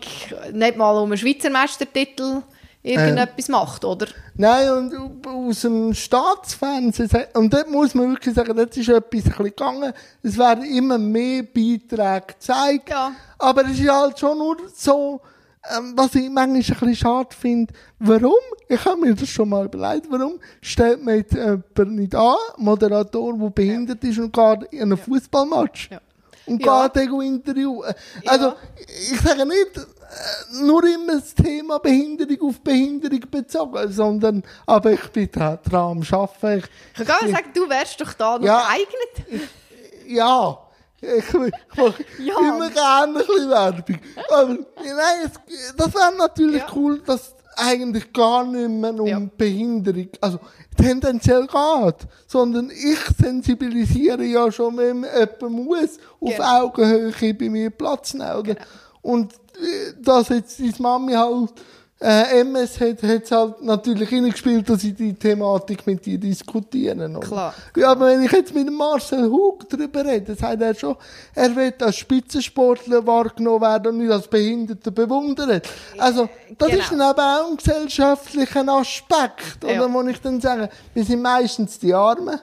nicht mal um einen Schweizer Meistertitel irgendetwas macht, oder? Nein, und aus dem Staatsfernsehen, und dort muss man wirklich sagen, dort ist etwas ein bisschen gegangen, es werden immer mehr Beiträge gezeigt, Ja. aber es ist halt schon nur so, ähm, was ich manchmal ein bisschen schade finde, warum, ich habe mir das schon mal überlegt, warum stellt man jetzt jemanden nicht an, Moderator, der behindert ist und geht in einen Fußballmatch Ja. und Ja. geht irgendwo interviewen. Also, ich sage nicht, äh, nur immer das Thema Behinderung auf Behinderung bezogen, sondern, aber ich bin da dran am Arbeiten. Ich, Ich kann gar sagen, du wärst doch da noch Ja. geeignet. ja, ich, ich mache Ja. immer gerne ein bisschen Werbung. Aber nein, es, das wäre natürlich Ja. cool, dass eigentlich gar nicht mehr um Ja. Behinderung, also tendenziell geht, sondern ich sensibilisiere ja schon, wenn jemand muss, auf Genau. Augenhöhe bei mir Platz nehmen. Oder? Und dass jetzt deine Mami halt äh, MS hat, hat es halt natürlich hineingespielt, dass ich die Thematik mit dir diskutieren. Oder? Klar. Ja, aber wenn ich jetzt mit dem Marcel Hug darüber rede, sagt er schon, er wird als Spitzensportler wahrgenommen werden und nicht als Behinderter bewundert. Also, das Genau. ist dann aber auch ein gesellschaftlicher Aspekt, Ja. oder, wo ich dann sage, wir sind meistens die Armen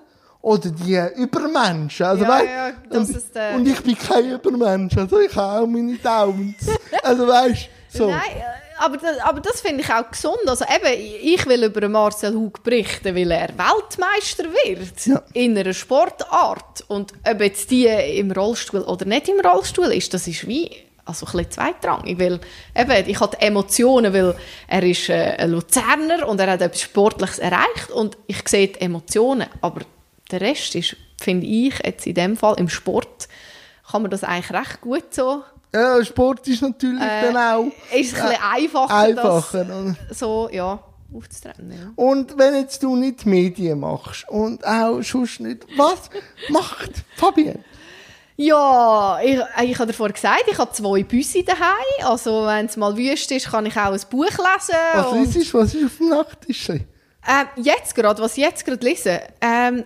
oder die Übermenschen. Also, Ja, weißt, ja, und, ist, äh, und ich bin kein Übermensch, also ich habe auch meine Downs. also, weißt so. Nein, äh, aber das, aber das finde ich auch gesund. Also eben, ich will über Marcel Hug berichten, weil er Weltmeister wird Ja. in einer Sportart. Und ob jetzt die im Rollstuhl oder nicht im Rollstuhl ist, das ist wie also ein bisschen zweitrangig, weil eben, ich die Emotionen, weil er ist äh, ein Luzerner und er hat etwas Sportliches erreicht und ich sehe die Emotionen, aber der Rest ist, finde ich, jetzt in dem Fall im Sport kann man das eigentlich recht gut so. Ja, Sport ist natürlich Äh, dann auch Ist ein bisschen einfacher, einfacher. oder? das so, ja, aufzutrennen. Ja. Und wenn jetzt du nicht Medien machst und auch sonst nicht, was macht Fabienne? Ja, ich, ich habe davor gesagt, ich habe zwei Büsse daheim. Also, wenn es mal wüst ist, kann ich auch ein Buch lesen. Was liest du? Was ist auf dem Nachttisch? Ähm, jetzt gerade, was ich jetzt gerade lese, ähm,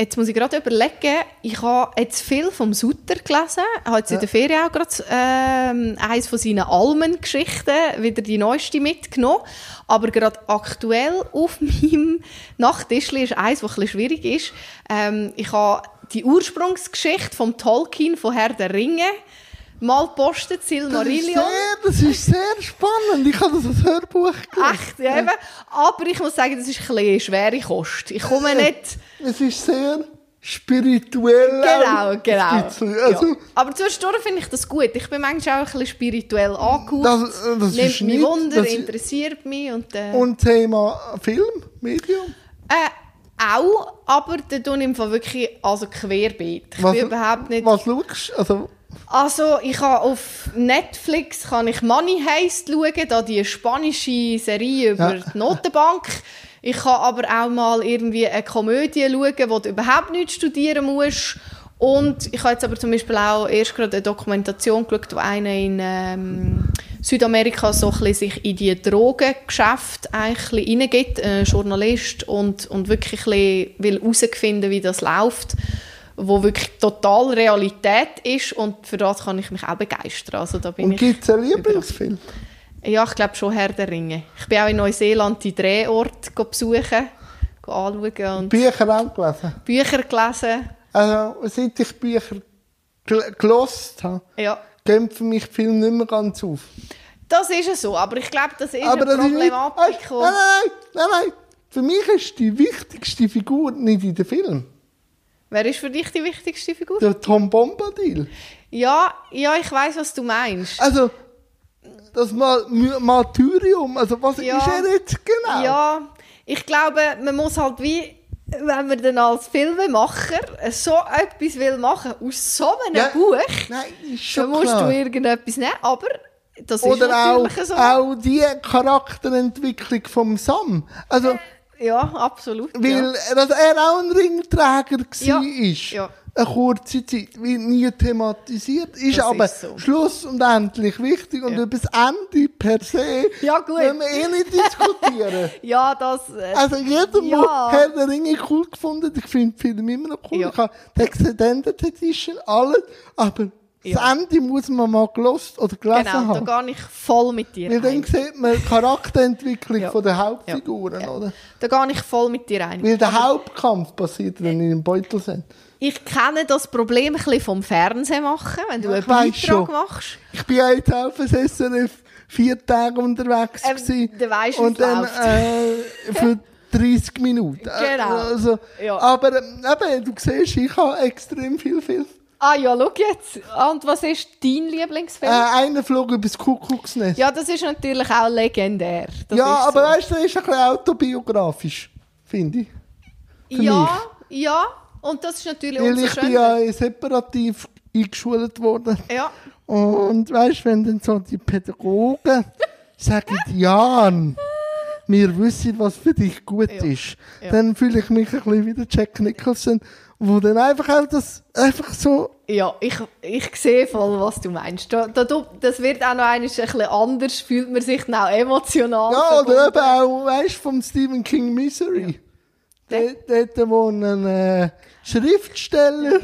jetzt muss ich gerade überlegen, ich habe jetzt viel vom Sutter gelesen, habe jetzt in der Ferien auch gerade ähm, eines von seinen Almen-Geschichten, wieder die neueste mitgenommen, aber gerade aktuell auf meinem Nachttischli ist eins, was ein bisschen schwierig ist. Ähm, ich habe die Ursprungsgeschichte vom Tolkien von Herr der Ringe mal gepostet, Das ist, Silmarillion. sehr, das ist sehr spannend. Ich habe das als Hörbuch gelesen. Echt, ja, eben. Aber ich muss sagen, das ist ein bisschen schwere Kost. Ich komme nicht... Es ist sehr spirituell. Genau, genau. Also, ja. Aber zwischendurch finde ich das gut. Ich bin manchmal auch ein bisschen spirituell angehaucht. Das- äh, das Nimmt ist mich nicht- Wunder, interessiert mich. Und, äh, Und Thema Film, Medium. äh, auch, aber da tue ich im Fall wirklich also querbeet. Ich Was- bin überhaupt nicht... Was schaust du? Also, Also, ich habe auf Netflix kann ich Money Heist schauen, da die spanische Serie über Ja. die Notenbank. Ich kann aber auch mal irgendwie eine Komödie schauen, wo du überhaupt nicht studieren musst. Und ich habe jetzt aber zum Beispiel auch erst gerade eine Dokumentation geschaut, wo einer in ähm, Südamerika so ein sich in die Drogengeschäfte eigentlich reingeht, ein Journalist, und, und wirklich ein bisschen will herausfinden, wie das läuft wo wirklich total Realität ist und für das kann ich mich auch begeistern. Also da bin und gibt es einen Lieblingsfilm? ja, ich glaube schon Herr der Ringe. Ich bin auch in Neuseeland die Drehort go besuchen, anschauen und Bücher auch gelesen? Bücher gelesen. Also, seit ich Bücher gel gelost habe, Ja, gehen für mich die Filme nicht mehr ganz auf. das ist es so. Aber ich glaube, das ist Aber eine das ist nicht, Problematik. weißt, nein, nein, nein, nein. Für mich ist die wichtigste Figur nicht in dem Film. Wer ist für dich die wichtigste Figur? Der Tom Bombadil. Ja, ja, ich weiß, was du meinst. Also, das Mal Martyrium, also was Ja. ist er jetzt genau? Ja, ich glaube, man muss halt wie, wenn man dann als Filmemacher so etwas will machen aus so einem Ja. Buch, Nein, ist dann musst klar. du irgendetwas nehmen. Aber das ist Oder auch, natürlich so. auch die Charakterentwicklung vom Sam. Also, Ja, absolut. weil ja. dass er auch ein Ringträger war, ist. ja. Eine kurze Zeit, wie nie thematisiert, ist Das aber ist so. Schluss und endlich wichtig und über das Ende per se Ja, gut. wir eh nicht diskutieren. Ja, das. Äh, Also jeder, Ja. der Herr der Ringe cool gefunden ich finde Filme immer noch cool. Ja. Ich habe die Extended Edition, alles, aber Ja. das Ende muss man mal gelost oder gelesen genau, haben. da gehe ich voll mit dir Weil dann ein. sieht man die Charakterentwicklung Ja. von der Hauptfiguren, Ja. oder? Da gehe ich voll mit dir ein. Weil der Hauptkampf passiert dann in einem Beutelsend. Ich kenne das Problem ein bisschen vom Fernsehen machen, wenn du einen Beitrag schon. machst. Ich bin ja jetzt auf das SRF vier Tage unterwegs Ähm, gewesen. dann weisst du, Und dann äh, für 30 Minuten. Äh, Genau. Also, Ja. Aber ähm, eben, du siehst, ich habe extrem viel Film. Ah ja, schau jetzt. Und was ist dein Lieblingsfilm? Äh, einer flog übers Kuckucksnest. Ja, das ist natürlich auch legendär. Das ja, aber so. weißt du, das ist ein bisschen autobiografisch, finde ich. für Ja, ja. Und das ist natürlich Weil ich bin ja separativ eingeschult worden. Ja. Und weißt du, wenn dann so die Pädagogen sagen, Jan, wir wissen, was für dich gut Ja. ist, Ja. dann fühle ich mich ein bisschen wie der Jack Nicholson, wo dann einfach auch das, einfach so, Ja, ich, ich sehe voll, was du meinst. Da, da, das wird auch noch ein bisschen anders, fühlt man sich dann auch emotional. ja, oder eben auch, weißt du, vom Stephen King Misery. Der- Dort, dort, wo ein äh, Schriftsteller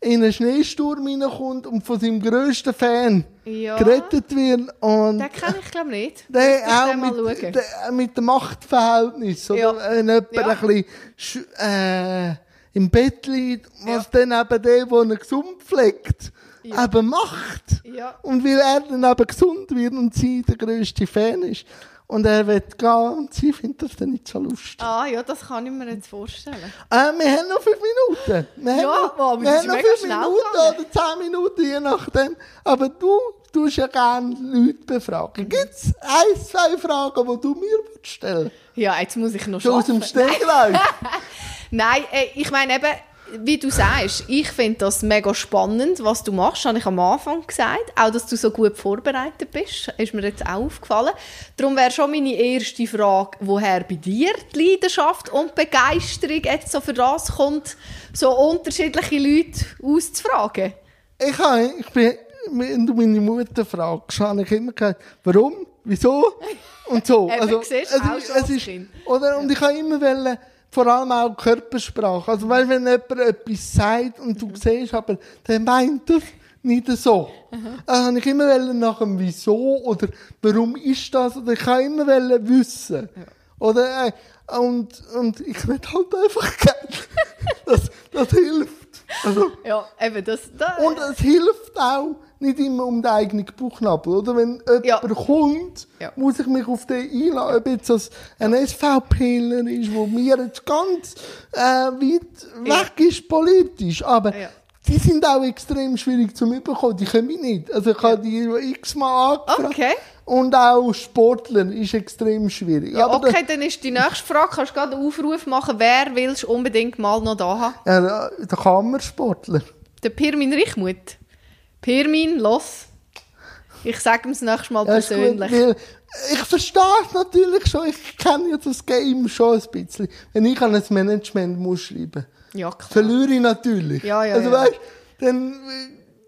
in einen Schneesturm reinkommt und von seinem grössten Fan Ja. gerettet wird und Den kenne ich, glaube ich, nicht. Auch den mal mit, der, mit dem Machtverhältnis, oder? Ja. Wenn jemand Ja. ein bisschen sch- äh, im Bett liegt, was dann eben der, der ihn gesund pflegt, Ja. eben macht. Ja. Und weil er dann eben gesund wird und sie der grösste Fan ist. Und er wird gehen und sie findet das dann nicht so lustig. Ah ja, das kann ich mir jetzt vorstellen. Äh, wir haben noch fünf Minuten. Wir Ja, haben noch, aber wir haben noch fünf Minuten oder zehn Minuten, je nachdem. Aber du tust ja gerne Leute befragen. Gibt es ein, zwei Fragen, die du mir würdest stellen Ja, jetzt muss ich noch So aus dem. Stegreif. Nein, äh, ich meine eben, wie du sagst, ich finde das mega spannend, was du machst, habe ich am Anfang gesagt. Auch, dass du so gut vorbereitet bist, ist mir jetzt auch aufgefallen. Darum wäre schon meine erste Frage, woher bei dir die Leidenschaft und Begeisterung jetzt so für das kommt, so unterschiedliche Leute auszufragen. Ich, habe, ich bin, wenn du meine Mutter fragst, habe ich immer gesagt, warum, wieso und so. Also, siehst, es ist, es ist, oder, und ich habe immer wollen, vor allem auch Körpersprache. Also, weil wenn jemand etwas sagt und du Mhm. siehst, aber der meint das nicht so. Also, habe ich immer nach dem Wieso oder warum ist das? Oder ich habe immer wissen. Oder, äh, und, und ich will halt einfach gerne. das, das hilft. Also, Ja, eben, das... da- und es hilft auch nicht immer um den eigenen Bauchnabel, oder? Wenn jemand Ja. kommt, Ja. muss ich mich auf den einladen, ob jetzt das ein SVPler ist, wo mir jetzt ganz äh, weit weg ist politisch, aber. Die sind auch extrem schwierig zu bekommen, die können ich nicht. Also ich habe die x-mal angefragt. Okay. Und auch Sportler ist extrem schwierig. Ja, Aber okay, dann ist die nächste Frage, kannst du gerade einen Aufruf machen, wer willst du unbedingt mal noch da haben? der, ja, der Kammersportler. Der Pirmin Richmuth. Pirmin, los. Ich sage ihm das nächste Mal Ja, gut, persönlich. weil ich verstehe es natürlich schon, ich kenne ja das Game schon ein bisschen. Wenn ich an ein Management muss schreiben ja, klar. verliere ich natürlich. Ja, ja, also ja. weißt, dann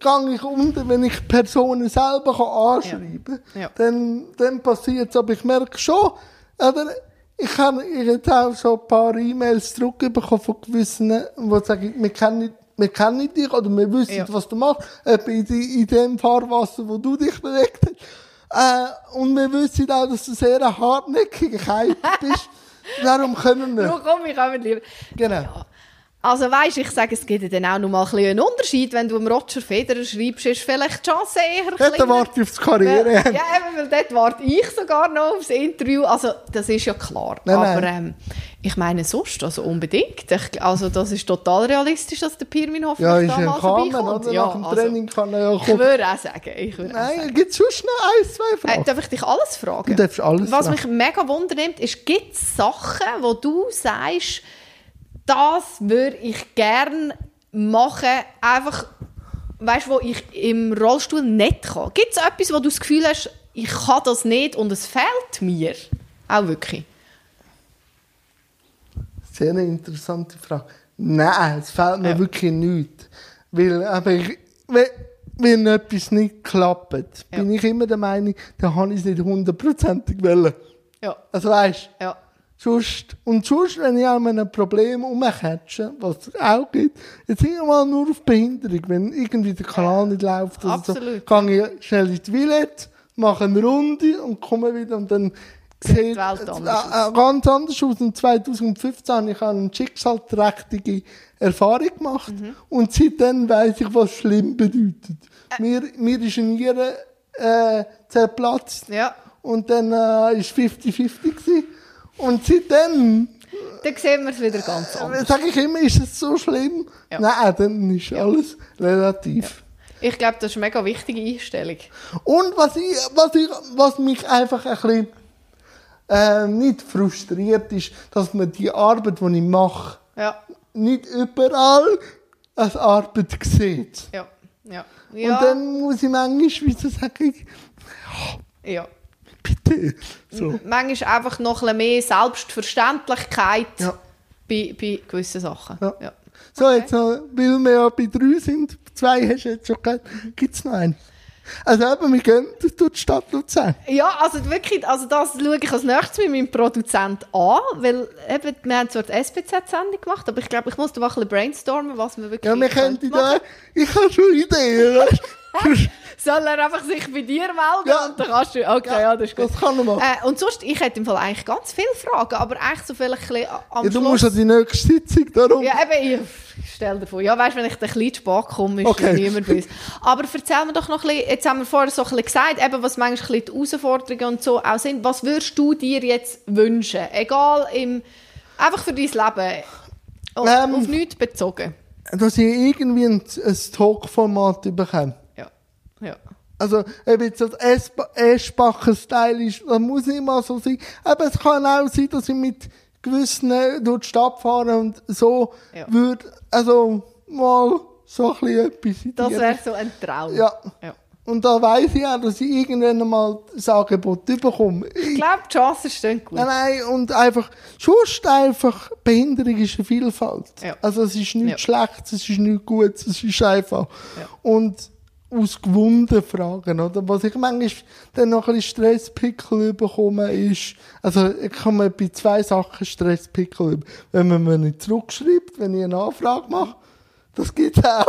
gehe ich unter, wenn ich Personen selber kann anschreiben kann, Ja. dann, dann passiert es. Aber ich merke schon, oder, ich habe ich jetzt auch schon ein paar E-Mails zurückbekommen von gewissen, die sagen, wir kennen, wir kennen dich oder wir wissen, Ja. was du machst, in, die- in dem Fahrwasser, wo du dich bewegt hast. Äh, und wir wissen auch, dass du sehr Käfer bist. Darum können wir. Nur komm, ich komme lieber. Genau. Also weisst, ich sage, es gibt dann auch noch mal ein einen Unterschied, wenn du dem Roger Federer schreibst, ist vielleicht die Chance eher Dort kleiner. warte ich aufs Karriere. Ja, eben, weil dort warte ich sogar noch aufs Interview. Also, das ist ja klar. Nein, Aber nein. ähm, ich meine sonst, also unbedingt. Ich, also, das ist total realistisch, dass der Pirmin hoffentlich Ja, ist da ein mal Kamer, vorbeikommt. Ja, Nach dem also, Training kann er ja ich kommen. würde auch sagen. Ich würde. Nein, gibt es sonst noch ein, zwei Fragen? Äh, darf ich dich alles fragen? Du darfst alles Was fragen. mich mega wundernimmt, ist, gibt es Sachen, wo du sagst, das würde ich gerne machen, einfach, weißt wo ich im Rollstuhl nicht kann? Gibt es etwas, wo du das Gefühl hast, ich kann das nicht und es fehlt mir? Auch wirklich? Sehr eine interessante Frage. Nein, es fehlt mir Ja. wirklich nichts. Weil, aber ich, wenn, wenn etwas nicht klappt, Ja. bin ich immer der Meinung, dann habe ich es nicht hundertprozentig wollen. Ja. Also weißt Ja. Sonst, und sonst, wenn ich an einem Problem rumcatche, was es auch gibt, jetzt mal nur auf Behinderung, wenn irgendwie der Kanal nicht läuft oder Absolut. so, gehe ich schnell ins Villette, mache eine Runde und komme wieder und dann Sieht sieht die Welt es anders äh, äh, ganz anders aus. Und 2015 habe ich eine schicksalträchtige Erfahrung gemacht Mhm. und seitdem weiss ich, was schlimm bedeutet. Äh. Mir, mir ist eine Niere äh, zerplatzt Ja. und dann äh, ist 50-50 gewesen. Und seitdem Dann sehen wir es wieder ganz anders. äh, sage ich immer, ist es so schlimm? Ja. Nein, dann ist alles relativ. Ich glaube, das ist eine mega wichtige Einstellung. Und was, ich, was, ich, was mich einfach ein bisschen äh, nicht frustriert ist, dass man die Arbeit, die ich mache, Ja. nicht überall als Arbeit sieht. Ja. Ja. Und Ja. dann muss ich manchmal wieder sagen, ja. Bitte. So. Manchmal einfach noch ein mehr Selbstverständlichkeit Ja. bei, bei gewissen Sachen. Ja. Ja. So, jetzt noch, weil wir ja bei drei sind, zwei hast du jetzt schon gehört, gibt es noch einen? Also eben, wir gehen durch die Stadt Luzern. Ja, also wirklich, also das schaue ich als nächstes mit meinem Produzent an, weil eben, wir haben zwar die SPZ-Sendung gemacht, aber ich glaube, ich muss da mal ein bisschen brainstormen, was wir wirklich Ja, wir könnten machen. da, ich habe schon Ideen. weißt? Soll er einfach sich bei dir melden Ja. und dann kannst du... Okay, ja, das ist gut. Das kann er machen. Äh, und sonst, ich hätte im Fall eigentlich ganz viele Fragen, aber eigentlich so vielleicht ein bisschen am Ja, du Schluss... musst an die nächste Sitzung darum. Ja, eben, ich stell dir vor. Ja, weißt, wenn ich ein bisschen zu spät komme, ist Okay. niemand böse. Aber erzähl mir doch noch ein bisschen, jetzt haben wir vorher so ein bisschen gesagt, eben, was manchmal ein bisschen die Herausforderungen und so auch sind. Was würdest du dir jetzt wünschen? Egal im, einfach für dein Leben. Auf, Ähm. auf nichts bezogen. Dass ich irgendwie ein, ein Talk-Format bekomme. Ja. Also, ob jetzt das Eschbacher-Style ist, das muss nicht mal so sein. Aber es kann auch sein, dass ich mit gewissen durch die Stadt fahren und so Ja. würde, also mal so ein bisschen etwas in Das wäre so ein Traum. Ja. ja. Und da weiss ich auch, dass ich irgendwann mal das Angebot bekomme. Ich glaube, die Chancen stehen gut. Nein, nein, und einfach, sonst einfach, Behinderung ist eine Vielfalt. Ja. Also es ist nichts Ja. Schlechtes, es ist nichts Gutes, es ist einfach. Ja. Und aus gewunden Fragen, oder? Was ich manchmal dann noch ein bisschen Stresspickel bekomme, ist, also ich kann mir bei zwei Sachen Stresspickel über. Wenn man mir nicht zurückschreibt, wenn ich eine Anfrage mache, das gibt's auch.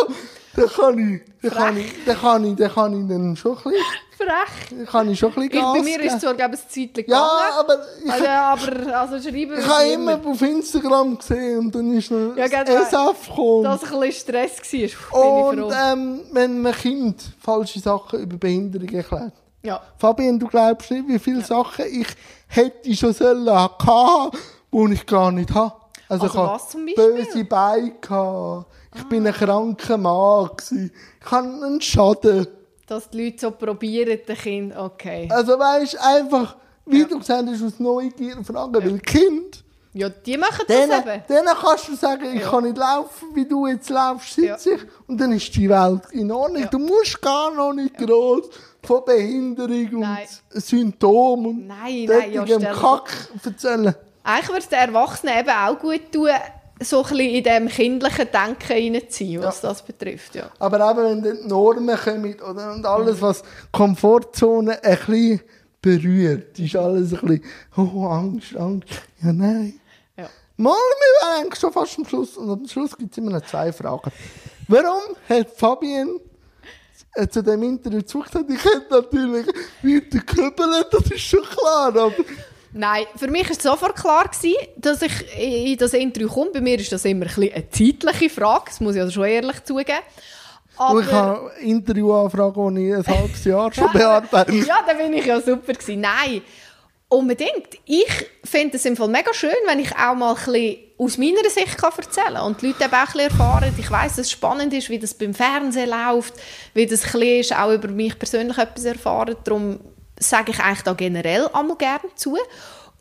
Dann kann ich, dann kann ich, dann kann ich, dann kann ich dann schon ein bisschen, Dann kann ich schon ein bisschen Ich, Gas bei mir ist es ich, ein Zeitchen Ja, gegangen. aber ich, Also, aber also schreiben ich habe ich immer auf Instagram gesehen und dann ist noch Ja, das. SF gekommen. dass ein bisschen Stress war. Bin Und ich froh. ähm, wenn man Kind falsche Sachen über Behinderung erklärt. ja. Fabian, du glaubst nicht, wie viele Sachen ich hätte schon sollen haben, die ich gar nicht habe. Also, Also ich was zum Beispiel? Ah. böse Beine gehabt. Ich bin ein kranker Mann gewesen. Ich habe einen Schaden. Dass die Leute so probieren, den Kind, okay. Also weißt einfach, wie du gesagt hast, aus Neugier fragen, weil Kind, Ja, die machen das denen, eben. denen kannst du sagen, ich Ja. kann nicht laufen, wie du jetzt laufst, sitze ich. Und dann ist die Welt in Ordnung. Ja. Du musst gar noch nicht groß von Behinderung Nein. und Symptomen und Nein, nein, ja, Kack erzählen. Eigentlich würde es den Erwachsenen eben auch gut tun, so ein bisschen in dem kindlichen Denken reinzuziehen, was das betrifft. Ja. Aber eben, wenn dann die Normen kommen oder, und alles, was Komfortzone ein bisschen berührt, ist alles ein bisschen, oh, Angst, Angst. Ja, nein. Ja. Mal, wir wären eigentlich schon fast am Schluss. Und am Schluss gibt es immer noch zwei Fragen. Warum hat Fabian äh, zu dem Interview zugesagt, ich hätte natürlich weiter gekübelt, das ist schon klar, aber Nein, für mich war sofort klar, gewesen, dass ich in das Interview komme. Bei mir ist das immer ein eine zeitliche Frage, das muss ich also schon ehrlich zugeben. du, ich habe Interviewanfragen, die ich ein halbes Jahr schon bearbeitet ja, da bin ich ja super gewesen. Nein, unbedingt. Ich finde es im Fall mega schön, wenn ich auch mal ein bisschen aus meiner Sicht kann erzählen kann und die Leute eben auch ein bisschen erfahren. Ich weiss, dass es spannend ist, wie das beim Fernsehen läuft, wie das ein ist, auch über mich persönlich etwas erfahren. Darum sage ich eigentlich da generell einmal gerne zu.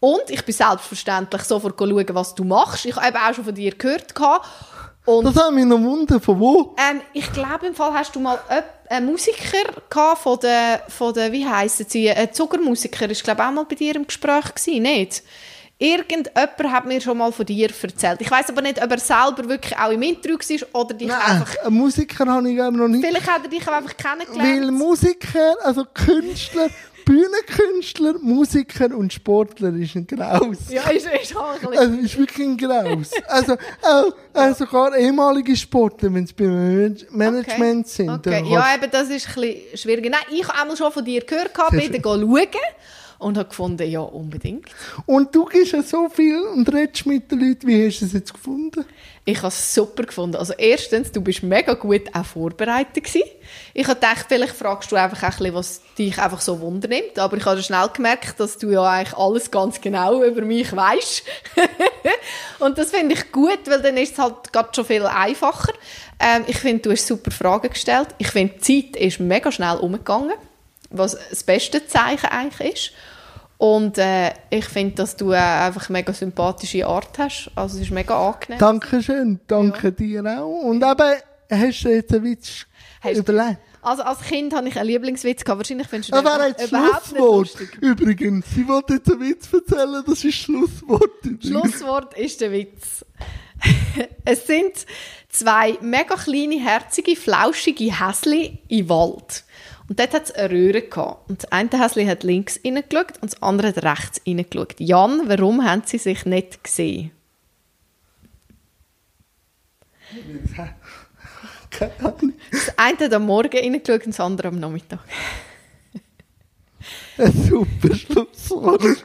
Und ich bin selbstverständlich sofort schauen, was du machst. Ich habe auch schon von dir gehört. Und Das haben mich noch wundern, von wo? ähm, ich glaube, im Fall hast du mal einen Musiker gehabt von der, von der wie heissen sie, ein Zuckermusiker, ist glaube auch mal bei dir im Gespräch gewesen, nicht? Irgendjemand hat mir schon mal von dir erzählt. Ich weiß aber nicht, ob er selber wirklich auch im Interview war oder dich Nein, einfach... einen Musiker habe ich noch nicht. Vielleicht hat er dich auch einfach Weil kennengelernt. Musiker, also Künstler, Bühnenkünstler, Musiker und Sportler ist ein Graus. Ja, ist, ist auch ein. Also ist wirklich ein Graus. Also auch, auch sogar ehemalige Sportler, wenn sie beim Manage- Management sind. Okay. Ja, eben, das ist ein bisschen schwieriger. Nein, ich habe einmal schon von dir gehört, dann schauen und habe gefunden, ja, unbedingt. Und du gibst ja so viel und redest mit den Leuten. Wie hast du es jetzt gefunden? Ich habe es super gefunden. Also erstens, du bist mega gut auch vorbereitet gewesen. Ich habe gedacht, vielleicht fragst du einfach ein bisschen, was dich einfach so wundernimmt. Aber ich habe schnell gemerkt, dass du ja eigentlich alles ganz genau über mich weißt. Und das finde ich gut, weil dann ist es halt gerade schon viel einfacher. Ähm, ich finde, du hast super Fragen gestellt. Ich finde, die Zeit ist mega schnell umgegangen, was das beste Zeichen eigentlich ist. Und äh, ich finde, dass du äh, einfach eine mega sympathische Art hast. Also es ist mega angenehm. Dankeschön, danke dir auch. Und eben, hast du jetzt einen Witz Hast überlegt? Also als Kind hatte ich einen Lieblingswitz, gehabt. wahrscheinlich findest du Das den wäre jetzt überhaupt nicht Schlusswort. lustig. Übrigens, sie wollte jetzt einen Witz erzählen, das ist Schlusswort. Schlusswort ist der Witz. es sind zwei mega kleine, herzige, flauschige Häsli im Wald. Und dort hat es eine Röhre gehabt. Und das eine Häsli hat links reingeschaut und das andere hat rechts reingeschaut. Jan, warum haben sie sich nicht gesehen? Das eine hat am Morgen reingeschaut und das andere am Nachmittag. Ein super Schlusswort.